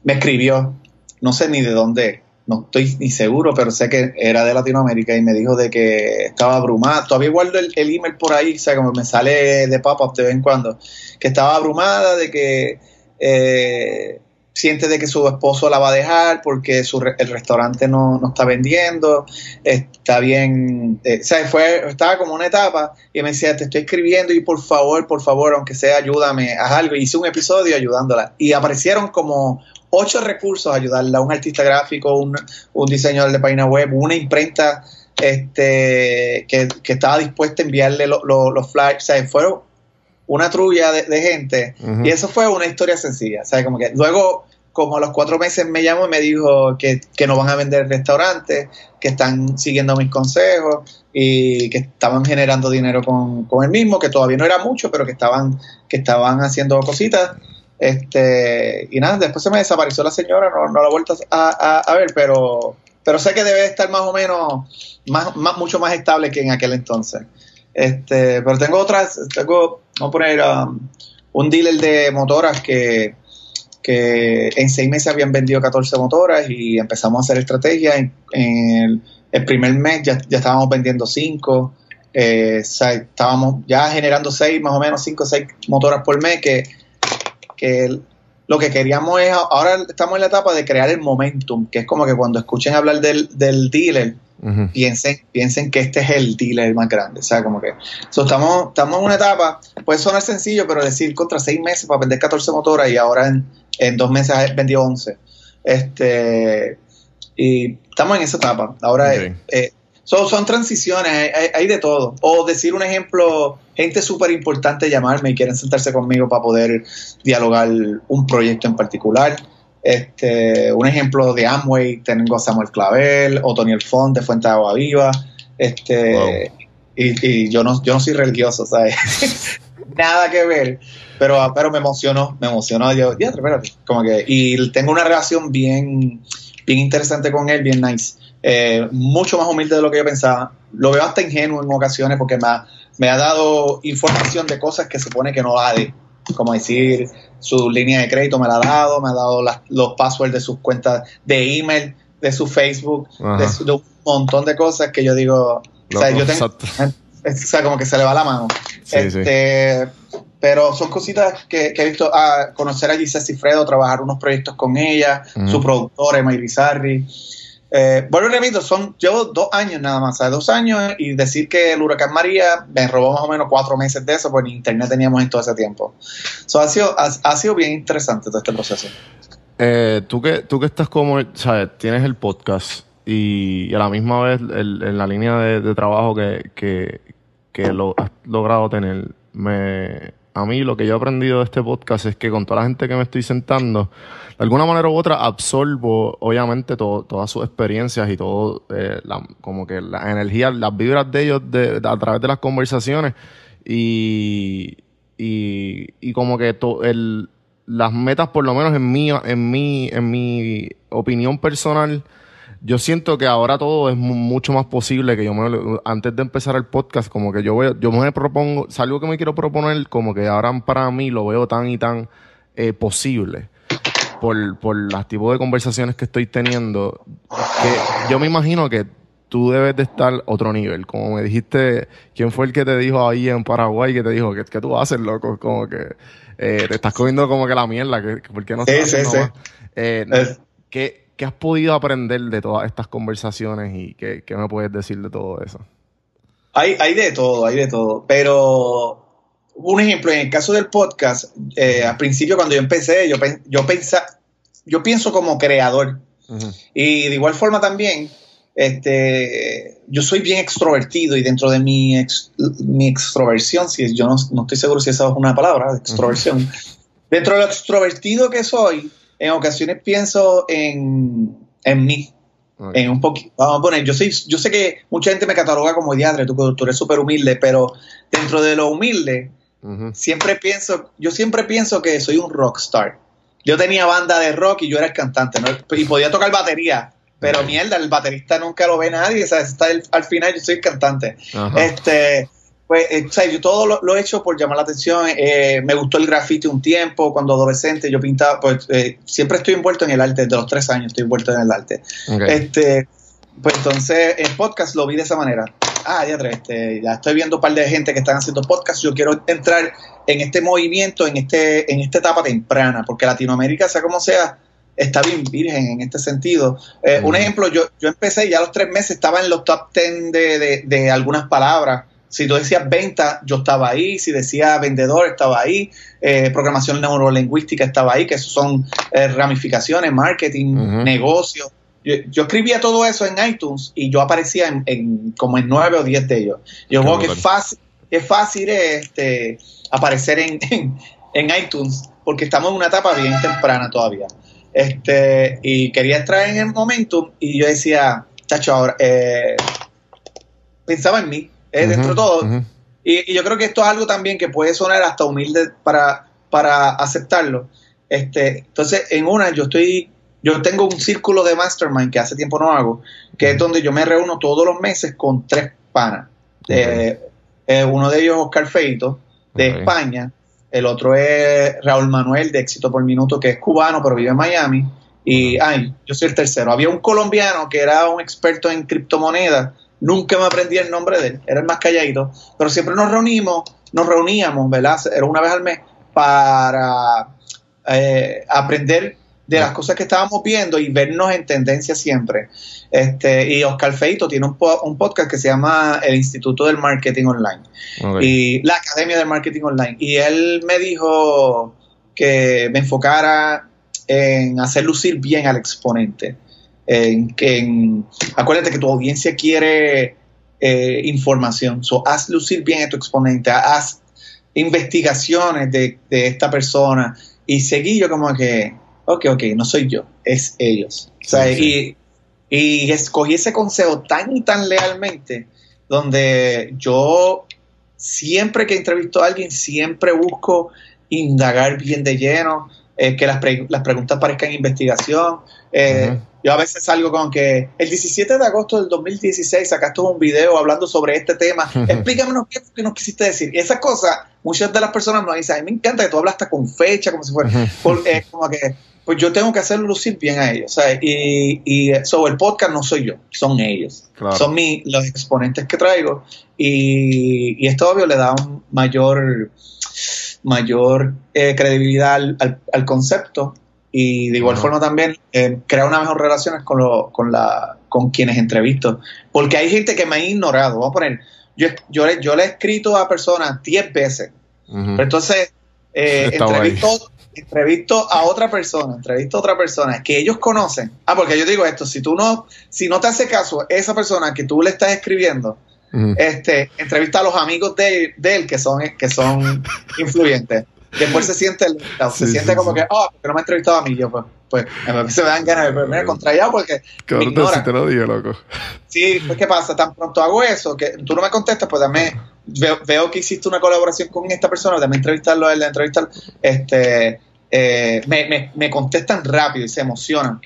B: me escribió, no sé ni de dónde, no estoy ni seguro, pero sé que era de Latinoamérica y me dijo de que estaba abrumada. Todavía guardo el, email por ahí, o sea, como me sale de pop-up de vez en cuando, que estaba abrumada, de que eh, siente de que su esposo la va a dejar porque su, el restaurante no, no, está vendiendo, está bien, eh, o sea, fue, estaba como una etapa y me decía, te estoy escribiendo y por favor, por favor, aunque sea, ayúdame, haz algo. Hice un episodio ayudándola y aparecieron como ocho recursos a ayudarla, un artista gráfico, un, un diseñador de página web, una imprenta este, que, que estaba dispuesta a enviarle los flyers, o sea, fueron una trulla de, gente. Y eso fue una historia sencilla. O sea, como que luego, como a los cuatro meses me llamó y me dijo que, no van a vender restaurantes, que están siguiendo mis consejos y que estaban generando dinero con, con el mismo, que todavía no era mucho, pero que estaban, que estaban haciendo cositas. Este, y nada, después se me desapareció la señora, no, no la he vuelto a, a, ver, pero, pero sé que debe estar más o menos, más, más, mucho más estable que en aquel entonces. Este, pero tengo otras, tengo, vamos a poner um, un dealer de motoras que, que en seis meses habían vendido 14 motoras y empezamos a hacer estrategia. En, el, primer mes ya, ya estábamos vendiendo 5, eh, estábamos ya generando 6, más o menos 5 o 6 motoras por mes, que, que lo que queríamos es, ahora estamos en la etapa de crear el momentum, que es como que cuando escuchen hablar del, del dealer, piensen, piensen que este es el dealer más grande. O sea, como que estamos, estamos en una etapa, puede sonar sencillo, pero decir contra seis meses para vender 14 motoras y ahora en, en dos meses vendió 11. Este, y estamos en esa etapa. Ahora eh, son, transiciones, hay, de todo. O decir un ejemplo, gente súper importante llamarme y quieren sentarse conmigo para poder dialogar un proyecto en particular. Este, un ejemplo de Amway, tengo a Samuel Clavel, o Tony Font de Fuente de Agua Viva. Este, y, yo no, yo no soy religioso, ¿sabes? Nada que ver. Pero, pero me emocionó, me emocionó. Yo, ya, espérate. Como que, y tengo una relación bien, bien interesante con él, bien nice. Eh, mucho más humilde de lo que yo pensaba. Lo veo hasta ingenuo en ocasiones porque me ha, me ha dado información de cosas que supone que no ha de. Como decir, su línea de crédito me la ha dado, me ha dado los passwords de sus cuentas de email, de su Facebook, de, un montón de cosas que yo digo, o sea, yo tengo, o sea, como que se le va la mano. este, Pero son cositas que, he visto, a ah, conocer a Giselle Cifredo, trabajar unos proyectos con ella, su productora, Emma Bizarri. Eh, bueno, repito, son, llevo dos años nada más, ¿sabes? dos años y decir que el huracán María me robó más o menos cuatro meses de eso, porque ni internet teníamos en todo ese tiempo. So, ha, sido, ha, sido bien interesante todo este proceso.
A: Eh, tú, que, tú que estás como, ¿sabes? Tienes el podcast y, a la misma vez en la línea de, trabajo que, que, que lo has logrado tener, me, a mí lo que yo he aprendido de este podcast es que con toda la gente que me estoy sentando, de alguna manera u otra absorbo, obviamente, todas sus experiencias y todo, eh, como que la energía, las vibras de ellos a través de las conversaciones. Y, y, como que el, las metas, por lo menos en mi, en mi, en mi opinión personal, yo siento que ahora todo es mucho más posible que yo me, antes de empezar el podcast, como que yo voy, yo me propongo, es algo que me quiero proponer, como que ahora para mí lo veo tan y tan eh, posible por, por los tipos de conversaciones que estoy teniendo, que yo me imagino que tú debes de estar otro nivel. Como me dijiste, ¿quién fue el que te dijo ahí en Paraguay que te dijo que, que tú haces, loco? Como que eh, te estás comiendo como que la mierda, que, ¿por qué no
B: sí, sí, sí.
A: Eh, ¿qué, ¿qué, has podido aprender de todas estas conversaciones y qué, qué me puedes decir de todo eso?
B: Hay, hay de todo, hay de todo, pero un ejemplo, en el caso del podcast, eh, al principio cuando yo empecé, yo, yo, pensa, yo pienso como creador. Y de igual forma también, este, yo soy bien extrovertido y dentro de mi, mi extroversión, si yo no, estoy seguro si esa es una palabra, extroversión, dentro de lo extrovertido que soy, en ocasiones pienso en, en mí. En un poquito, vamos a poner, yo, soy, yo sé que mucha gente me cataloga como diadre, tú, tú eres súper humilde, pero dentro de lo humilde, Siempre pienso, yo siempre pienso que soy un rockstar. Yo tenía banda de rock y yo era el cantante, Y podía tocar batería, pero mierda, el baterista nunca lo ve nadie, o está al final yo soy el cantante. Este, pues, eh, yo todo lo, he hecho por llamar la atención. Eh, me gustó el graffiti un tiempo, cuando adolescente yo pintaba, pues eh, siempre estoy envuelto en el arte, desde los tres años estoy envuelto en el arte. Este, pues entonces el podcast lo vi de esa manera ah, ya, este, ya estoy viendo un par de gente que están haciendo podcast, yo quiero entrar en este movimiento, en, este, en esta etapa temprana, porque Latinoamérica, sea como sea, está bien virgen en este sentido. Eh, un ejemplo, yo, yo empecé ya a los tres meses, estaba en los top ten de, de, algunas palabras. Si tú decías venta, yo estaba ahí. Si decía vendedor, estaba ahí. Eh, programación neurolingüística estaba ahí, que son eh, ramificaciones, marketing, negocios yo, escribía todo eso en iTunes y yo aparecía en, como en nueve o diez de ellos. Yo creo que es fácil, es fácil este, aparecer en, en, iTunes porque estamos en una etapa bien temprana todavía. Este, y quería entrar en el momentum y yo decía, chacho, ahora, eh, pensaba en mí, eh, dentro de todo. y, y, yo creo que esto es algo también que puede sonar hasta humilde para, para aceptarlo. Este, entonces, en una, yo estoy yo tengo un círculo de mastermind que hace tiempo no hago, que es donde yo me reúno todos los meses con tres panas. Eh, uno de ellos es Oscar Feito, de España. El otro es Raúl Manuel, de Éxito por Minuto, que es cubano, pero vive en Miami. Y, ay, yo soy el tercero. Había un colombiano que era un experto en criptomonedas. Nunca me aprendí el nombre de él, era el más calladito. Pero siempre nos reunimos, nos reuníamos, ¿verdad? Era una vez al mes para eh, aprender de las cosas que estábamos viendo y vernos en tendencia siempre. Este, y Oscar Feito tiene un, un podcast que se llama el Instituto del Marketing Online y la Academia del Marketing Online. Y él me dijo que me enfocara en hacer lucir bien al exponente. En acuérdate que tu audiencia quiere eh, información. So, haz lucir bien a tu exponente, haz investigaciones de, de esta persona. Y seguí yo como que, ok, ok, no soy yo, es ellos. O sea, Y, y escogí ese consejo tan y tan lealmente, donde yo siempre que entrevisto a alguien, siempre busco indagar bien de lleno, eh, que las, las, preguntas parezcan investigación. Eh, yo a veces salgo con que el 17 de agosto del 2016 sacaste un video hablando sobre este tema. Explícame qué, nos quisiste decir. Y esas cosas, muchas de las personas nos dicen, a mí me encanta que tú hablas hasta con fecha, como si fuera, eh, como que pues yo tengo que hacer lucir bien a ellos. Y, y sobre el podcast no soy yo, son ellos. Son mi, los exponentes que traigo. Y, esto obvio le da un mayor, mayor eh, credibilidad al, concepto. Y de igual forma también eh, crea unas mejores relaciones con, lo, con, la, con quienes entrevisto. Porque hay gente que me ha ignorado. Vamos a poner, yo, yo, yo le he escrito a personas 10 veces. Pero entonces, eh, entrevisto entrevisto a otra persona, entrevisto a otra persona que ellos conocen. Ah, porque yo digo esto, si tú no, si no te hace caso esa persona que tú le estás escribiendo, este, entrevista a los amigos de, él que son, que son influyentes. Después se siente, se siente como que, oh, porque no me ha entrevistado a mí, yo pues, pues se me dan ganas de verme contrallado porque me ignora.
A: te lo digo, loco.
B: Sí, pues qué pasa, tan pronto hago eso, que tú no me contestas, pues dame, veo, que hiciste una colaboración con esta persona, dame entrevistarlo a él, entrevistarlo, este, eh, me, me, contestan rápido y se emocionan.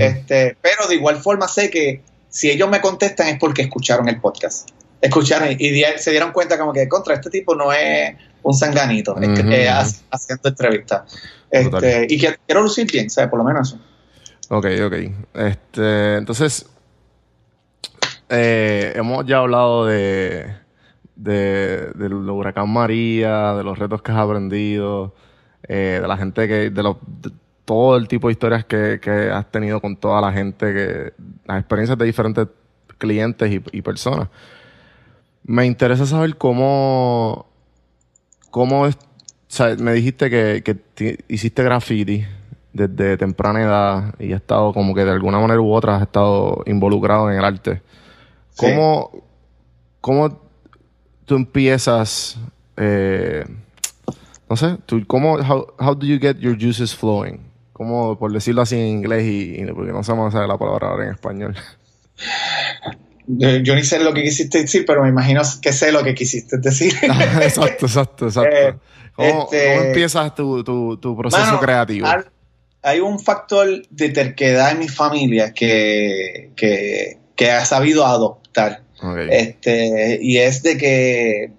B: este, pero de igual forma sé que si ellos me contestan es porque escucharon el podcast. Escucharon y, se dieron cuenta como que contra este tipo no es un sanganito eh, haciendo entrevistas. Este, y que quiero lucir bien, ¿sabes? Por lo menos eso.
A: Ok, ok. Este, entonces, eh, hemos ya hablado de, de, del huracán María, de los retos que has aprendido, eh, de la gente que, de, los, todo el tipo de historias que, que, has tenido con toda la gente, que, las experiencias de diferentes clientes y, personas. Me interesa saber cómo, cómo es, me dijiste que, que hiciste graffiti desde temprana edad y has estado como que de alguna manera u otra has estado involucrado en el arte. ¿Cómo, cómo tú empiezas, eh, no sé, tú, cómo, how, do you get your juices flowing? ¿Cómo, por decirlo así en inglés y, porque no sabemos hacer la palabra ahora en español?
B: Yo ni sé lo que quisiste decir, pero me imagino que sé lo que quisiste decir.
A: exacto, exacto, exacto. Eh, ¿Cómo, este, empiezas tu, tu, proceso creativo?
B: hay un factor de terquedad en mi familia que, que, que ha sabido adoptar. Este, y es de que,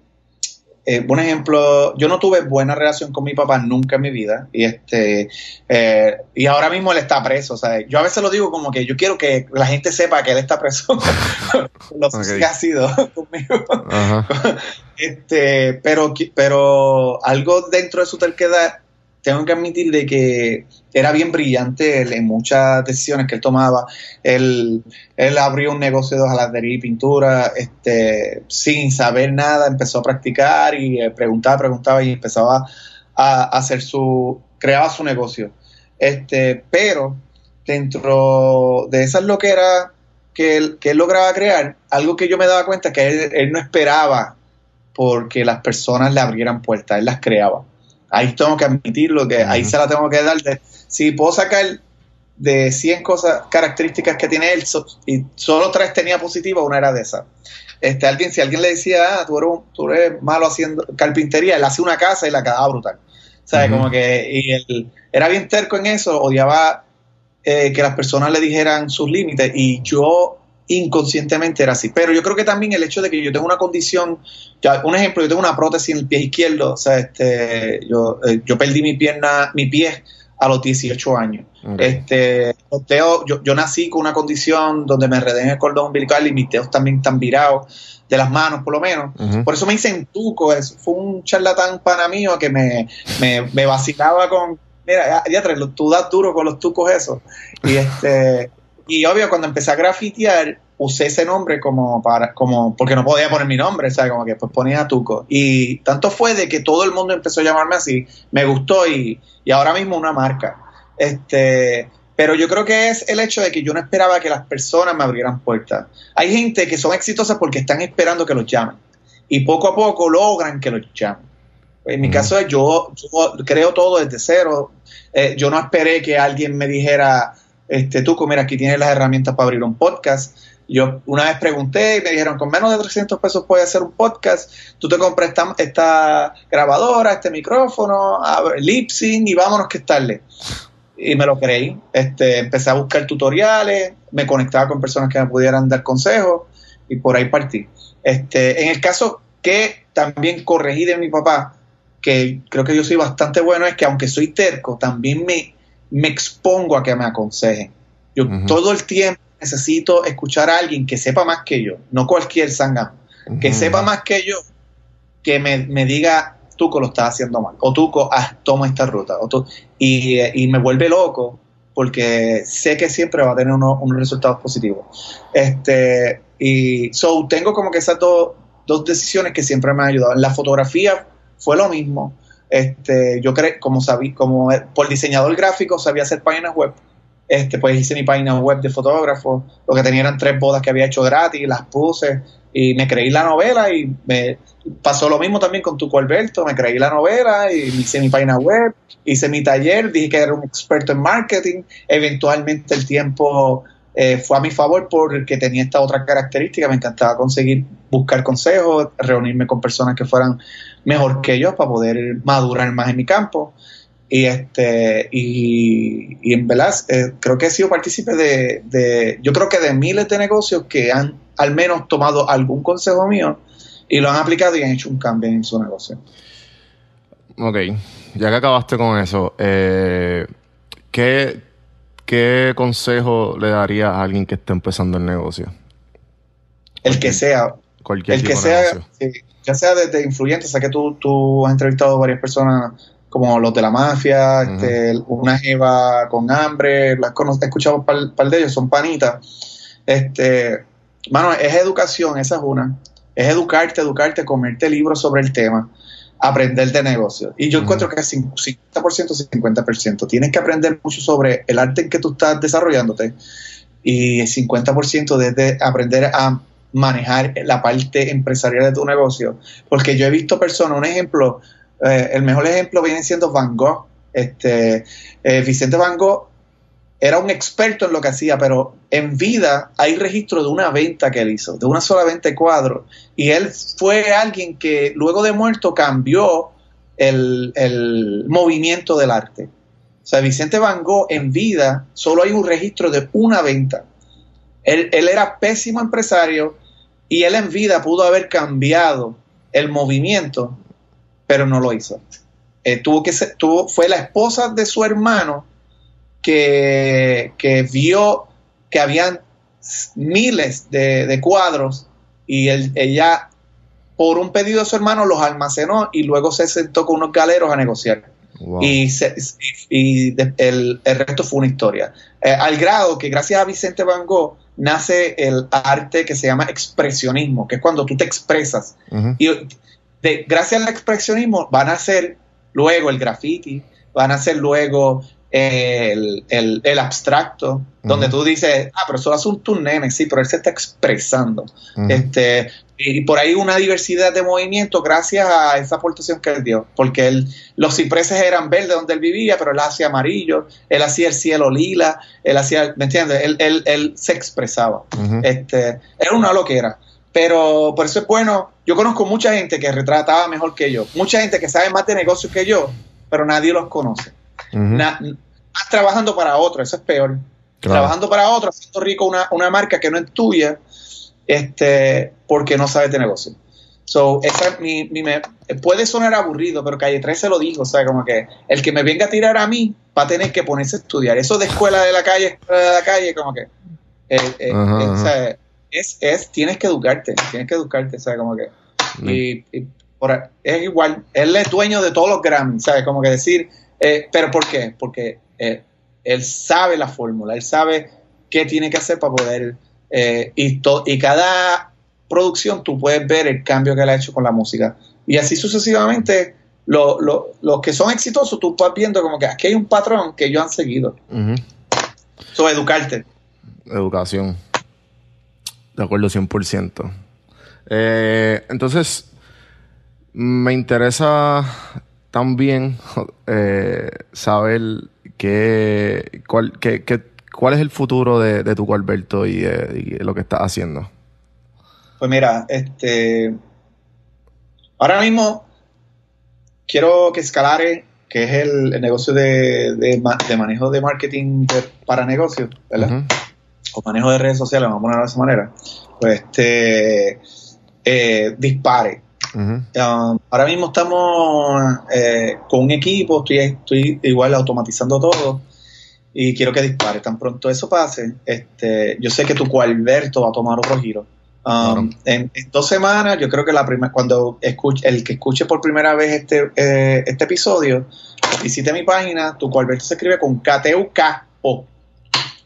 B: eh, un ejemplo, yo no tuve buena relación con mi papá nunca en mi vida. Y este, eh, y ahora mismo él está preso. Sea, yo a veces lo digo como que yo quiero que la gente sepa que él está preso. lo que ha sido conmigo. este, pero, pero algo dentro de su terquedad tengo que admitir de que era bien brillante en muchas decisiones que él tomaba. Él, él abrió un negocio de hojalatería y pintura este, sin saber nada, empezó a practicar y eh, preguntaba, preguntaba y empezaba a, hacer su, creaba su negocio. Este, pero dentro de esas loqueras que él, que él lograba crear, algo que yo me daba cuenta que él, él no esperaba porque las personas le abrieran puertas, él las creaba ahí tengo que admitirlo, que ahí se la tengo que dar. De, si puedo sacar de 100 cosas, características que tiene él, y solo tres tenía positivas, una era de esas. Este, alguien, si alguien le decía, ah, tú eres, tú eres malo haciendo carpintería, él hacía una casa y la quedaba brutal. ¿Sabes? Como que, y él era bien terco en eso, odiaba eh, que las personas le dijeran sus límites, y yo inconscientemente era así. Pero yo creo que también el hecho de que yo tengo una condición, ya, un ejemplo, yo tengo una prótesis en el pie izquierdo, o sea, este, yo, eh, yo perdí mi pierna, mi pie a los 18 años. Este, yo, yo, nací con una condición donde me enredé en el cordón umbilical y mis dedos también están virados de las manos, por lo menos. Por eso me hice en tuco. fue un charlatán pana mío que me, me, vacilaba con. Mira, ya, ya tú das duro con los tucos eso. Y este. Y obvio, cuando empecé a grafitear, usé ese nombre como para, como, porque no podía poner mi nombre, ¿sabes? Como que pues ponía Tuco. Y tanto fue de que todo el mundo empezó a llamarme así, me gustó y, y ahora mismo una marca. Este, pero yo creo que es el hecho de que yo no esperaba que las personas me abrieran puertas. Hay gente que son exitosas porque están esperando que los llamen. Y poco a poco logran que los llamen. En mi caso, yo, yo creo todo desde cero. Eh, yo no esperé que alguien me dijera, este, tú, mira, aquí tienes las herramientas para abrir un podcast. Yo una vez pregunté y me dijeron, con menos de 300 pesos puedes hacer un podcast, tú te compras esta, grabadora, este micrófono, lip sync y vámonos que estarle. Y me lo creí. Este, empecé a buscar tutoriales, me conectaba con personas que me pudieran dar consejos y por ahí partí. Este, en el caso que también corregí de mi papá, que creo que yo soy bastante bueno, es que aunque soy terco, también me me expongo a que me aconsejen. Yo todo el tiempo necesito escuchar a alguien que sepa más que yo, no cualquier sangam, que sepa más que yo, que me, diga, Tuco lo estás haciendo mal, o Tuco, ah, toma esta ruta, o y, y, me vuelve loco porque sé que siempre va a tener unos, resultados positivos. Este, y so, tengo como que esas dos, dos decisiones que siempre me han ayudado. En la fotografía fue lo mismo. Este, yo creo, como sabí, como por diseñador gráfico sabía hacer páginas web, este, pues hice mi página web de fotógrafo, lo que tenía eran tres bodas que había hecho gratis, las puse y me creí la novela y me pasó lo mismo también con Tuco Alberto, me creí la novela y hice mi página web, hice mi taller, dije que era un experto en marketing, eventualmente el tiempo eh, fue a mi favor porque tenía esta otra característica, me encantaba conseguir buscar consejos, reunirme con personas que fueran mejor que yo para poder madurar más en mi campo. Y este y, en verdad eh, creo que he sido partícipe de, yo creo que de miles de negocios que han al menos tomado algún consejo mío y lo han aplicado y han hecho un cambio en su negocio.
A: Ok, ya que acabaste con eso, eh, ¿qué, ¿qué consejo le darías a alguien que está empezando el negocio?
B: el que sea.
A: Cualquier
B: el
A: tipo
B: que
A: de
B: sea,
A: negocio.
B: sí, ya sea desde influyentes, sé que tú, tú has entrevistado a varias personas como los de la mafia, este, una jeva con hambre, las he escuchado un par, par de ellos, son panitas. Este, mano, es educación, esa es una. Es educarte, educarte, comerte libros sobre el tema, aprender de negocio. Y yo encuentro que es 50%, 50%. Tienes que aprender mucho sobre el arte en que tú estás desarrollándote y el 50% desde aprender a manejar la parte empresarial de tu negocio. Porque yo he visto personas, un ejemplo, eh, el mejor ejemplo viene siendo Van Gogh. Este, eh, Vicente Van Gogh era un experto en lo que hacía, pero en vida hay registro de una venta que él hizo, de una sola venta de cuadros. Y él fue alguien que luego de muerto cambió el, el movimiento del arte. O sea, Vicente Van Gogh en vida solo hay un registro de una venta. Él, él era pésimo empresario y él en vida pudo haber cambiado el movimiento, pero no lo hizo. Eh, tuvo que ser- tuvo, fue la esposa de su hermano que, que vio que habían miles de, de cuadros y él- ella, por un pedido de su hermano, los almacenó y luego se sentó con unos galeros a negociar.
A: Wow.
B: Y, se- y de- el, el resto fue una historia. Eh, al grado que gracias a Vicente Van Gogh nace el arte que se llama expresionismo, que es cuando tú te expresas. Y de- gracias al expresionismo van a ser luego el graffiti, van a ser luego el, el- el abstracto, donde tú dices, ah, pero eso hace un, nene, sí, pero él se está expresando. Este, y por ahí una diversidad de movimientos gracias a esa aportación que él dio, porque él, los cipreses eran verdes donde él vivía, pero él hacía amarillo, él hacía el cielo lila, él hacía, ¿me entiendes? Él, él, él se expresaba.
A: Ujú.
B: Este, era una loquera. Pero por eso es bueno, yo conozco mucha gente que retrataba mejor que yo, mucha gente que sabe más de negocios que yo, pero nadie los conoce.
A: Ujú.
B: Na- Estás trabajando para otro, eso es peor
A: Claro.
B: trabajando para otro, haciendo rico una, una marca que no es tuya, este, porque no sabes de negocio. So, esa es mi, mi me- puede sonar aburrido, pero Calle 13 lo dijo, o sea, como que el que me venga a tirar a mí va a tener que ponerse a estudiar. Eso de escuela de la calle, escuela de la calle, como que eh, eh,
A: Ajá,
B: eh, o
A: ajá.
B: sea, es, es, tienes que educarte, tienes que educarte, o sea, como que
A: Mm.
B: y, y por es igual, él es dueño de todos los Grammys, ¿sabes? Como que decir, eh, ¿pero por qué? Porque eh, él sabe la fórmula, él sabe qué tiene que hacer para poder, eh, y, to- y cada producción tú puedes ver el cambio que él ha hecho con la música. Y así sucesivamente, lo- lo- los que son exitosos, tú vas viendo como que aquí hay un patrón que ellos han seguido.
A: Ujú.
B: So, educarte.
A: Educación. De acuerdo, 100%. Eh, entonces, me interesa también eh, saber qué, cuál, qué- qué- cuál es el futuro de, de tu Alberto y, eh, y lo que estás haciendo.
B: Pues mira, este. Ahora mismo quiero que Escalare, que es el, el negocio de, de ma- de manejo de marketing para negocios, ¿verdad? O manejo de redes sociales, vamos a ponerlo de esa manera, pues este. eh, dispare. Um, ahora mismo estamos eh, con un equipo, estoy, estoy igual automatizando todo y quiero que dispare. Tan pronto eso pase, este, yo sé que tu Alberto va a tomar otro giro. Um, en, en dos semanas, yo creo que la primera, cuando escuche, el que escuche por primera vez este, eh, este episodio, visite mi página, tu Alberto se escribe con K-T-U-K-O.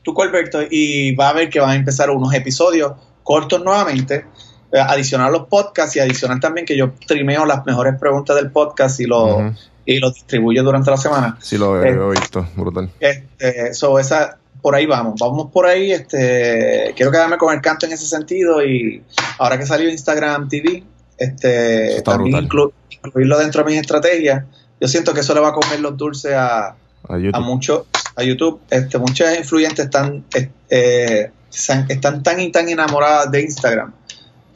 B: Tu Alberto, y va a ver que van a empezar unos episodios cortos nuevamente adicionar los podcasts y adicionar también que yo trimeo las mejores preguntas del podcast y lo, y lo distribuyo durante la semana.
A: Sí, lo he,
B: Eh.
A: he visto. Brutal.
B: Este, so esa, por ahí vamos, vamos por ahí. Este, quiero quedarme con el canto en ese sentido y ahora que salió Instagram TV, este, también inclu- incluirlo dentro de mis estrategias. Yo siento que eso le va a comer los dulces a,
A: A
B: muchos a YouTube. Este, muchas influyentes están, eh, eh, están tan y tan enamoradas de Instagram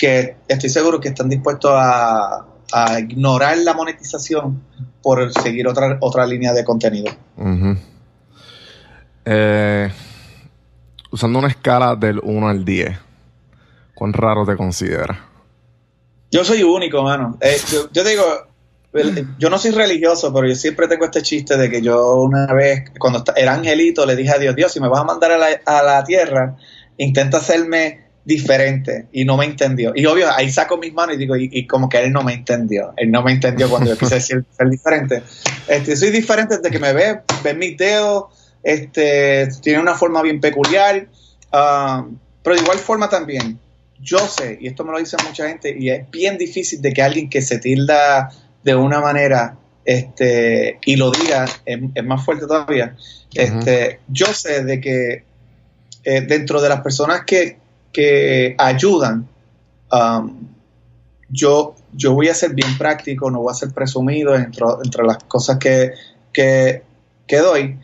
B: que estoy seguro que están dispuestos a, a ignorar la monetización por seguir otra, otra línea de contenido.
A: Eh, usando una escala del 1 al 10, ¿cuán raro te consideras?
B: Yo soy único, mano. Eh, yo, yo digo, yo no soy religioso, pero yo siempre tengo este chiste de que yo una vez, cuando era angelito, le dije a Dios, Dios, si me vas a mandar a la, a la tierra, intenta hacerme diferente y no me entendió. Y obvio, ahí saco mis manos y digo, y, como que él no me entendió. Él no me entendió cuando yo quise decir ser diferente. Este, soy diferente desde que me ve, ve mis dedos, este, tiene una forma bien peculiar, um, pero de igual forma también, yo sé, y esto me lo dice mucha gente, y es bien difícil de que alguien que se tilda de una manera este, y lo diga, es, más fuerte todavía. Este, Yo sé de que eh, dentro de las personas que, que ayudan, um, yo, yo voy a ser bien práctico, no voy a ser presumido entre, entre las cosas que, que, que, doy.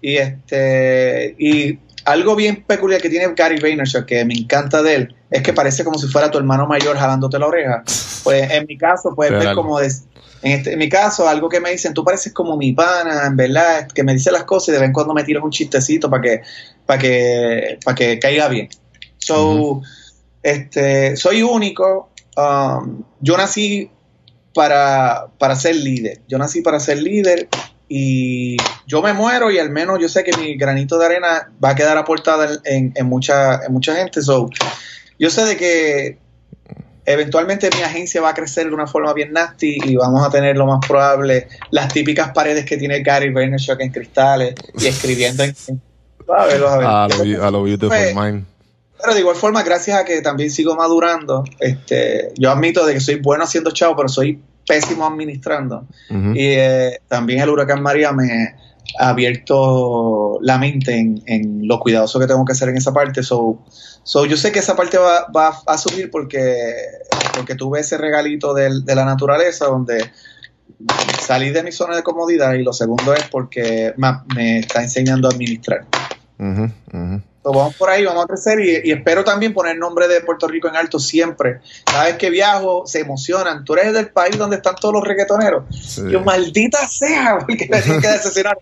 B: Y, este, y algo bien peculiar que tiene Gary Vaynerchuk, que me encanta de él, es que parece como si fuera tu hermano mayor jalándote la oreja. Pues en mi caso, puedes ver como en, este, en mi caso, algo que me dicen, tú pareces como mi pana, en verdad, que me dice las cosas y de vez en cuando me tiras un chistecito para que, para que, para que caiga bien. So, este, soy único. Um, yo nací para, para ser líder. Yo nací para ser líder y yo me muero y al menos yo sé que mi granito de arena va a quedar aportada en, en, mucha, en mucha gente. So, yo sé de que eventualmente mi agencia va a crecer de una forma bien nasty y vamos a tener lo más probable las típicas paredes que tiene Gary Vaynerchuk en cristales y escribiendo en,
A: a, lo, beautiful mind.
B: Pero de igual forma, gracias a que también sigo madurando, este, yo admito de que soy bueno haciendo chavo, pero soy pésimo administrando. Y eh, también el huracán María me ha abierto la mente en, en, lo cuidadoso que tengo que hacer en esa parte. So, so yo sé que esa parte va, va a subir porque, porque tuve ese regalito de, de la naturaleza donde salí de mi zona de comodidad y lo segundo es porque me está enseñando a administrar vamos por ahí, vamos a crecer y, espero también poner el nombre de Puerto Rico en alto siempre. Cada vez que viajo se emocionan. Tú eres del país donde están todos los reggaetoneros. Yo, maldita sea, porque me tienen que decepcionar.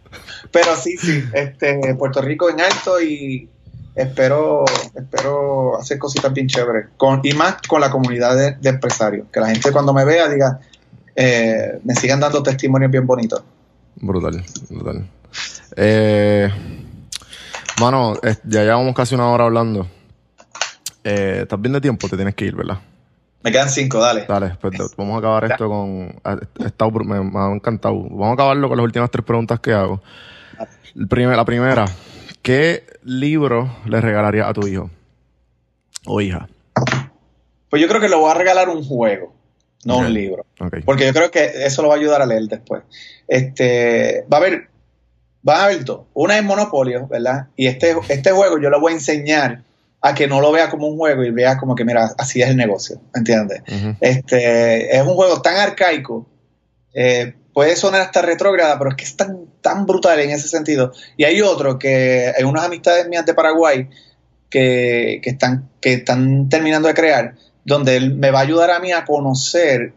B: Pero sí, sí, este, Puerto Rico en alto y espero, espero hacer cositas bien chéveres. Con, y más con la comunidad de, empresarios. Que la gente cuando me vea diga, eh, me sigan dando testimonios bien bonitos.
A: Brutal, brutal. Eh, Mano, ya llevamos casi una hora hablando. Eh, ¿Estás bien de tiempo? Te tienes que ir, ¿verdad?
B: Me quedan cinco, dale.
A: Dale, pues vamos a acabar esto con. me, ha encantado. Vamos a acabarlo con las últimas tres preguntas que hago. la primera, ¿qué libro le regalarías a tu hijo o hija?
B: Pues yo creo que le voy a regalar un juego, no un libro. Porque yo creo que eso lo va a ayudar a leer después. Este, va a haber van a ver dos. Una es Monopolio, ¿verdad? Y este, este juego yo le voy a enseñar a que no lo vea como un juego y vea como que, mira, así es el negocio, ¿entiendes? este, es un juego tan arcaico, eh, puede sonar hasta retrógrada, pero es que es tan, tan brutal en ese sentido. Y hay otro que hay unas amistades mías de Paraguay que, que, están, que están terminando de crear, donde él me va a ayudar a mí a conocer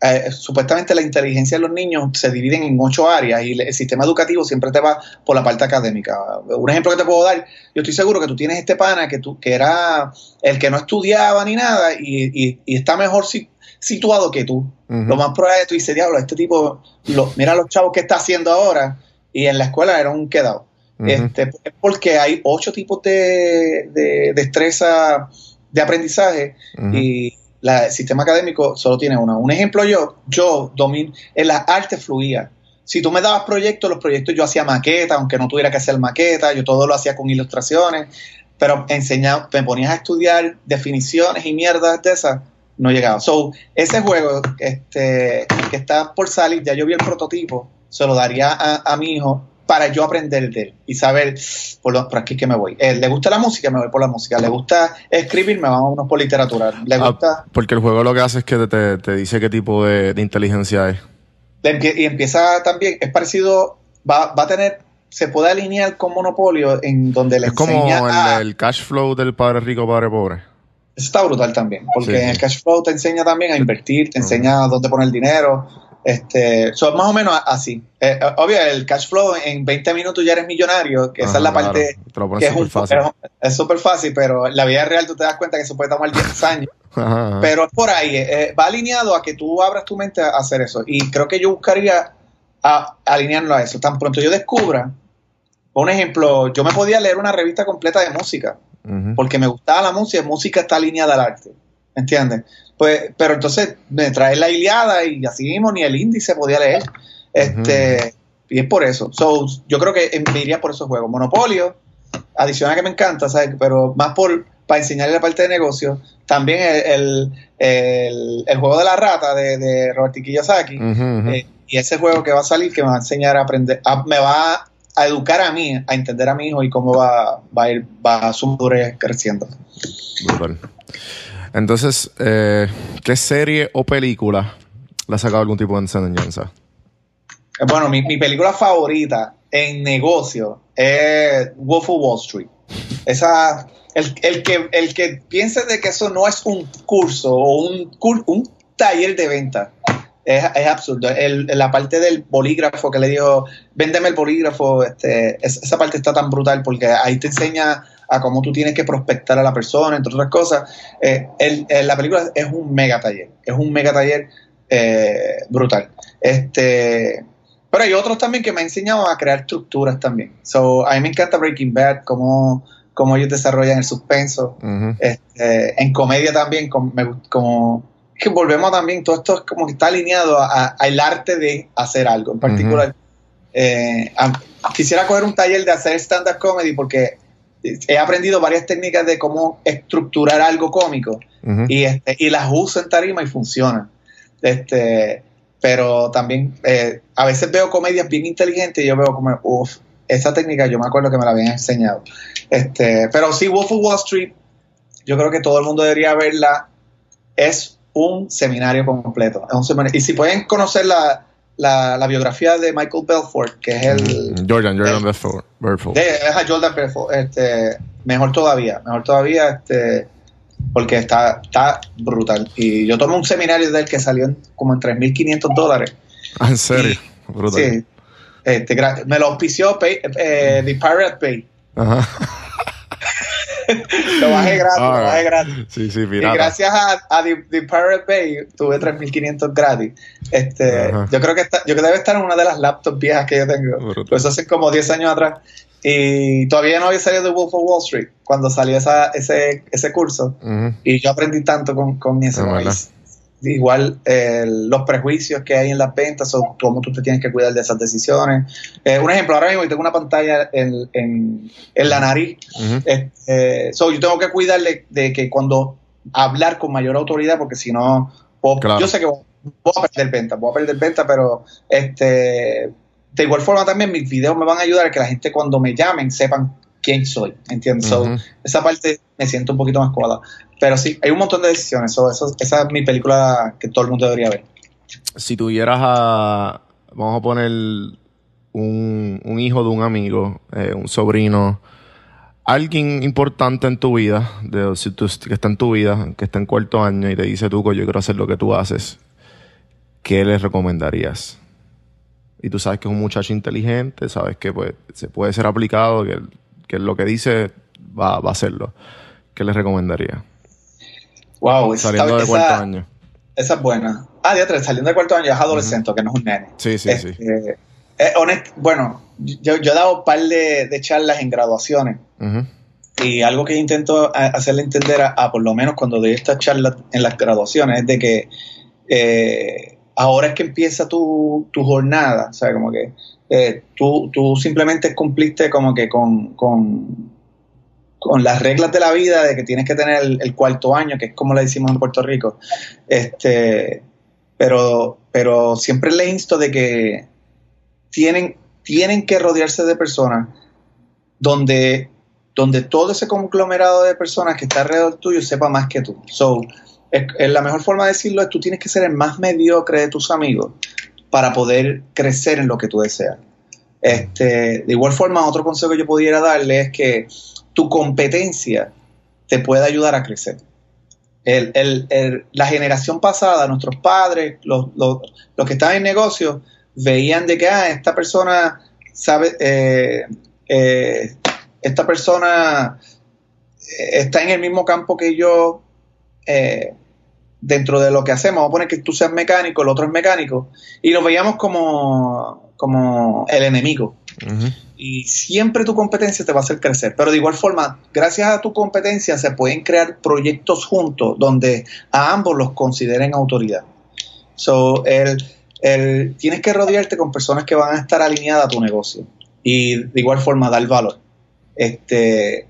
B: eh, supuestamente la inteligencia de los niños se dividen en ocho áreas y el sistema educativo siempre te va por la parte académica. Un ejemplo que te puedo dar, yo estoy seguro que tú tienes este pana que, tú, que era el que no estudiaba ni nada y, está mejor situado que tú. Lo más probable es que tú dices, diablo, este tipo, lo, mira los chavos que está haciendo ahora y en la escuela era un quedado. este, es porque hay ocho tipos de, de destreza de aprendizaje y el sistema académico solo tiene uno. Un ejemplo yo, yo domino, en las artes fluía. Si tú me dabas proyectos, los proyectos yo hacía maqueta, aunque no tuviera que hacer maqueta, yo todo lo hacía con ilustraciones, pero enseñaba, me ponías a estudiar definiciones y mierdas de esas, no llegaba. So, ese juego este, que está por salir, ya yo vi el prototipo, se lo daría a mi hijo para yo aprender de él y saber por, por aquí que me voy. Eh, ¿Le gusta la música? Me voy por la música. ¿Le gusta escribir? Me vamos por literatura. ¿Le ah, gusta?
A: porque el juego lo que hace es que te, dice qué tipo de, inteligencia es.
B: Y empieza también, es parecido, va, va a tener, se puede alinear con Monopolio en donde le
A: es como el, cash flow del padre rico, padre pobre.
B: Eso está brutal también, porque en el cash flow te enseña también a invertir, te enseña dónde poner el dinero, este, son más o menos así. Eh, obvio, el cash flow en 20 minutos ya eres millonario, que esa es la parte que es, fácil. es súper fácil, pero en la vida real tú te das cuenta que eso puede tomar 10 años. Pero es por ahí, eh, va alineado a que tú abras tu mente a hacer eso. Y creo que yo buscaría a, alinearlo a eso. Tan pronto yo descubra, por un ejemplo, yo me podía leer una revista completa de música porque me gustaba la música, música está alineada al arte, ¿entiendes? Pues, pero entonces me trae la Iliada y así mismo ni el índice podía leer. Este, Y es por eso. So, yo creo que me iría por esos juegos. Monopolio, adicional que me encanta, ¿sabes? Pero más por para enseñarle la parte de negocio. También el, juego de la rata de, de Robert Kiyosaki. Eh, y ese juego que va a salir que me va a enseñar a aprender, me va a educar a mí, a entender a mi hijo y cómo va, va a ir, va a su madurez creciendo.
A: Entonces, eh, ¿qué serie o película le ha sacado algún tipo de enseñanza?
B: Bueno, mi, película favorita en negocio es Wolf of Wall Street. Esa, el, que, el que piense de que eso no es un curso o un, un taller de venta, es, absurdo. la parte del bolígrafo que le dijo, véndeme el bolígrafo, este, esa parte está tan brutal porque ahí te enseña a cómo tú tienes que prospectar a la persona, entre otras cosas. Eh, la película es un mega taller, es un mega taller eh, brutal. Este, pero hay otros también que me han enseñado a crear estructuras también. So, a mí me encanta Breaking Bad, cómo, cómo ellos desarrollan el suspenso. este, en comedia también, como, como que volvemos también, todo esto es como que está alineado al arte de hacer algo en particular. Eh, quisiera coger un taller de hacer stand-up comedy porque he aprendido varias técnicas de cómo estructurar algo cómico y, este, y las uso en tarima y funcionan. Este, pero también eh, a veces veo comedias bien inteligentes y yo veo como, uff, esa técnica yo me acuerdo que me la habían enseñado. Este, pero sí, Wolf of Wall Street, yo creo que todo el mundo debería verla. Es un seminario completo. Y si pueden conocer la, la, biografía de Michael Belfort, que es el.
A: Mm, Jordan, Jordan Belfort.
B: a Jordan Belfort. Este, mejor todavía, mejor todavía, este, porque está, está brutal. Y yo tomé un seminario de él que salió como en 3.500 dólares.
A: Ah, ¿En serio? brutal. Sí.
B: Este, me lo auspició pay, eh, The Pirate Bay. Ajá. Lo bajé gratis, lo bajé gratis.
A: Sí, sí,
B: Y gracias a, a The, Pirate Bay tuve 3500 gratis. Este, yo creo que está, yo debe estar en una de las laptops viejas que yo tengo. Pues hace como 10 años atrás. Y todavía no había salido de Wolf of Wall Street cuando salió esa, ese, ese curso. Y yo aprendí tanto con, con ese igual eh, los prejuicios que hay en las ventas o cómo tú te tienes que cuidar de esas decisiones. Eh, un ejemplo, ahora mismo tengo una pantalla en, en, la nariz. Este, yo tengo que cuidarle de que cuando hablar con mayor autoridad, porque si no, yo sé que voy a perder venta, voy a perder venta, pero este de igual forma también mis videos me van a ayudar a que la gente cuando me llamen sepan quién soy, ¿entiendes? esa parte me siento un poquito más cómoda. Pero sí, hay un montón de decisiones. esa es mi película que todo el mundo debería ver.
A: Si tuvieras a, vamos a poner un, hijo de un amigo, eh, un sobrino, alguien importante en tu vida, de, si tú, que está en tu vida, que está en cuarto año y te dice, tú, yo quiero hacer lo que tú haces, ¿qué le recomendarías? Y tú sabes que es un muchacho inteligente, sabes que pues, se puede ser aplicado, que, que lo que dice va, va a hacerlo. ¿Qué le recomendaría?
B: Wow,
A: saliendo de cuarto año.
B: Esa es buena. Ah, de atrás, saliendo de cuarto año es adolescente, que no es un nene.
A: Sí, sí, sí.
B: Este, eh, bueno, yo, yo, he dado un par de, charlas en graduaciones. Y algo que intento hacerle entender a, por lo menos cuando doy estas charlas en las graduaciones, es de que eh, ahora es que empieza tu, tu jornada. O sea, como que eh, tú, tú simplemente cumpliste como que con con las reglas de la vida de que tienes que tener el, cuarto año, que es como le decimos en Puerto Rico. Este, pero, pero siempre le insto de que tienen, tienen que rodearse de personas donde, donde todo ese conglomerado de personas que está alrededor tuyo sepa más que tú. So, la mejor forma de decirlo es tú tienes que ser el más mediocre de tus amigos para poder crecer en lo que tú deseas. Este, de igual forma, otro consejo que yo pudiera darle es que tu competencia te puede ayudar a crecer. la generación pasada, nuestros padres, los, que estaban en negocio, veían de que ah, esta persona sabe, eh, eh, esta persona eh, está en el mismo campo que yo dentro de lo que hacemos. Vamos a poner que tú seas mecánico, el otro es mecánico, y lo veíamos como, como el enemigo. Y siempre tu competencia te va a hacer crecer. Pero de igual forma, gracias a tu competencia se pueden crear proyectos juntos donde a ambos los consideren autoridad. So, el, el, tienes que rodearte con personas que van a estar alineadas a tu negocio y de igual forma dar valor. Este,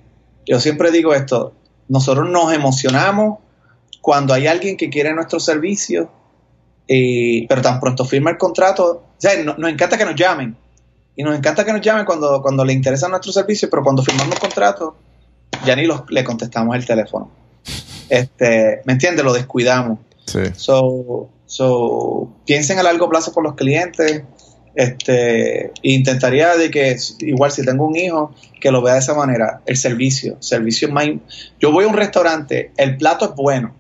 B: yo siempre digo esto, nosotros nos emocionamos cuando hay alguien que quiere nuestro servicio, pero tan pronto firma el contrato, o sea, nos encanta que nos llamen. Y nos encanta que nos llamen cuando, cuando le interesa nuestro servicio, pero cuando firmamos el contrato, ya ni los, le contestamos el teléfono. Este, ¿Me entiendes? Lo descuidamos. Sí. So, so, piensen a largo plazo con los clientes. Este, intentaría de que, igual si tengo un hijo, que lo vea de esa manera. El servicio, servicio más. Yo voy a un restaurante, el plato es bueno,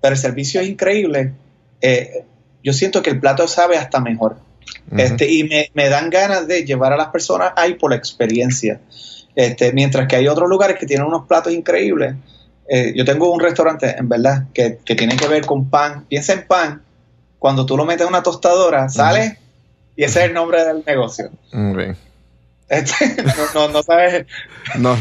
B: pero el servicio es increíble. Eh, yo siento que el plato sabe hasta mejor. Este, y me, dan ganas de llevar a las personas ahí por la experiencia. Este, mientras que hay otros lugares que tienen unos platos increíbles. Eh, yo tengo un restaurante, en verdad, que, que, tiene que ver con pan. Piensa en pan. Cuando tú lo metes en una tostadora, sale y ese es el nombre del negocio. Este, no, no, sabes. No.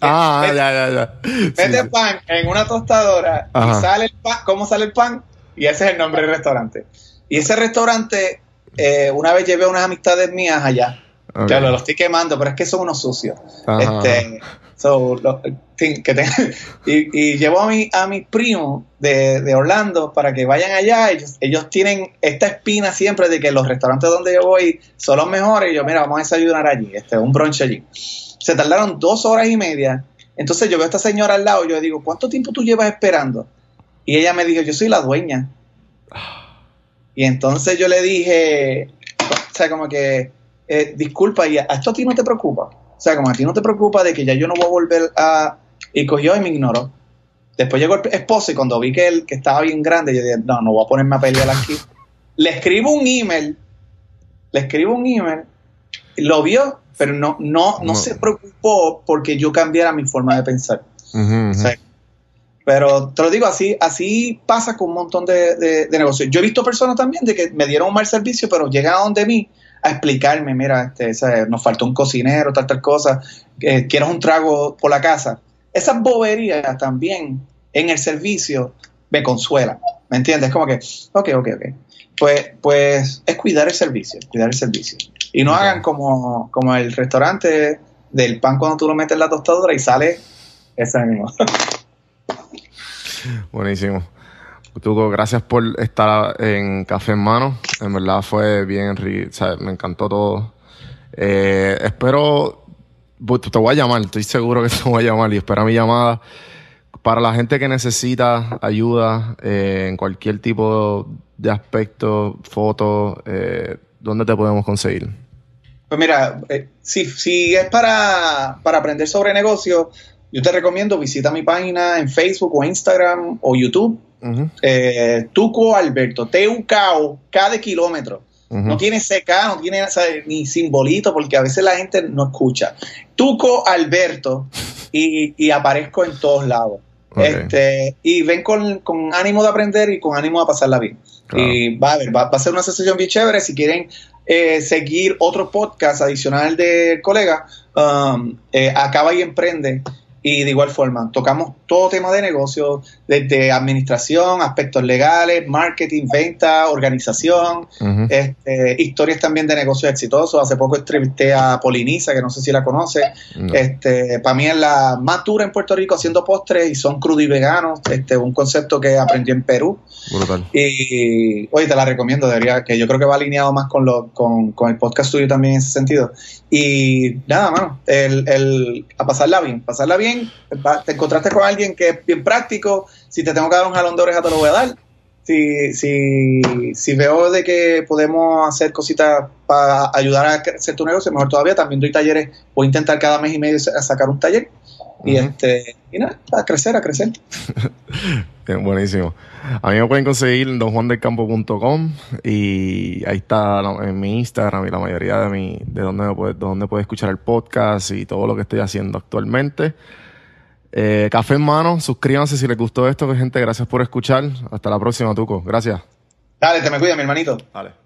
B: ah, ya, ya, ya. Mete pan en una tostadora y sale el pan. ¿Cómo sale el pan? Y ese es el nombre del restaurante. Y ese restaurante, eh, una vez llevé unas amistades mías allá. Claro, lo estoy quemando, pero es que son unos sucios. Este, y, llevo a mi, a mis primos de, Orlando para que vayan allá. Ellos, ellos tienen esta espina siempre de que los restaurantes donde yo voy son los mejores. Y yo, mira, vamos a desayunar allí, este, un brunch allí. Se tardaron dos horas y media. Entonces yo veo a esta señora al lado y yo digo, ¿cuánto tiempo tú llevas esperando? Y ella me dijo, yo soy la dueña. Y entonces yo le dije, o sea, como que, eh, disculpa, ¿y a esto a ti no te preocupa? O sea, como a ti no te preocupa de que ya yo no voy a volver a... Y cogió y me ignoró. Después llegó el esposo y cuando vi que él que estaba bien grande, yo dije, no, no voy a ponerme a pelear aquí. le escribo un email, le escribo un email, lo vio, pero no, no, no, se preocupó porque yo cambiara mi forma de pensar. Pero te lo digo, así, así pasa con un montón de, de, negocios. Yo he visto personas también de que me dieron un mal servicio, pero llegan a donde mí a explicarme, mira, este, nos faltó un cocinero, tal, tal cosa, eh, quieres un trago por la casa. Esas boberías también en el servicio me consuelan, ¿me entiendes? Como que, ok, ok, ok. Pues, pues es cuidar el servicio, cuidar el servicio. Y no hagan como, como el restaurante del pan cuando tú lo metes en la tostadora y sale ese mismo.
A: Buenísimo. Tuco, gracias por estar en Café en Mano. En verdad fue bien, me encantó todo. Eh, espero, pues, te voy a llamar, estoy seguro que te voy a llamar y espera mi llamada. Para la gente que necesita ayuda eh, en cualquier tipo de aspecto, foto, eh, ¿dónde te podemos conseguir?
B: Pues mira, si, si es para, para aprender sobre negocios, yo te recomiendo visita mi página en Facebook o Instagram o YouTube eh, Tuco Alberto, Teucao, cada kilómetro. No tiene CK, no tiene ni simbolito, porque a veces la gente no escucha. Tuco Alberto y, aparezco en todos lados. Este, y ven con, ánimo de aprender y con ánimo de pasarla bien. Y va a ver, va, a ser una sesión bien chévere. Si quieren eh, seguir otro podcast adicional del colega, um, eh, Acaba y Emprende. Y de igual forma, tocamos todo tema de negocio, desde administración, aspectos legales, marketing, venta, organización, este, historias también de negocios exitosos. Hace poco entrevisté a Poliniza, que no sé si la conoce. Este, para mí es la más dura en Puerto Rico haciendo postres y son crudos y veganos. Este, un concepto que aprendí en Perú. Y oye, te la recomiendo, debería, que yo creo que va alineado más con, lo, con, con el podcast tuyo también en ese sentido. Y nada, mano, el, el, a pasarla bien, pasarla bien, te encontraste con alguien que es bien práctico, si te tengo que dar un jalón de oreja te lo voy a dar. Si, si, si veo de que podemos hacer cositas para ayudar a crecer tu negocio, mejor todavía, también doy talleres, voy a intentar cada mes y medio sacar un taller. Y este, y nada, a crecer, a crecer.
A: buenísimo. A mí me pueden conseguir en donjuandelcampo.com y ahí está en mi Instagram y la mayoría de mi, de donde me puede, donde puede escuchar el podcast y todo lo que estoy haciendo actualmente. Eh, café en mano, suscríbanse si les gustó esto, gente. Gracias por escuchar. Hasta la próxima, Tuco. Gracias.
B: Dale, te me cuida, mi hermanito. Dale.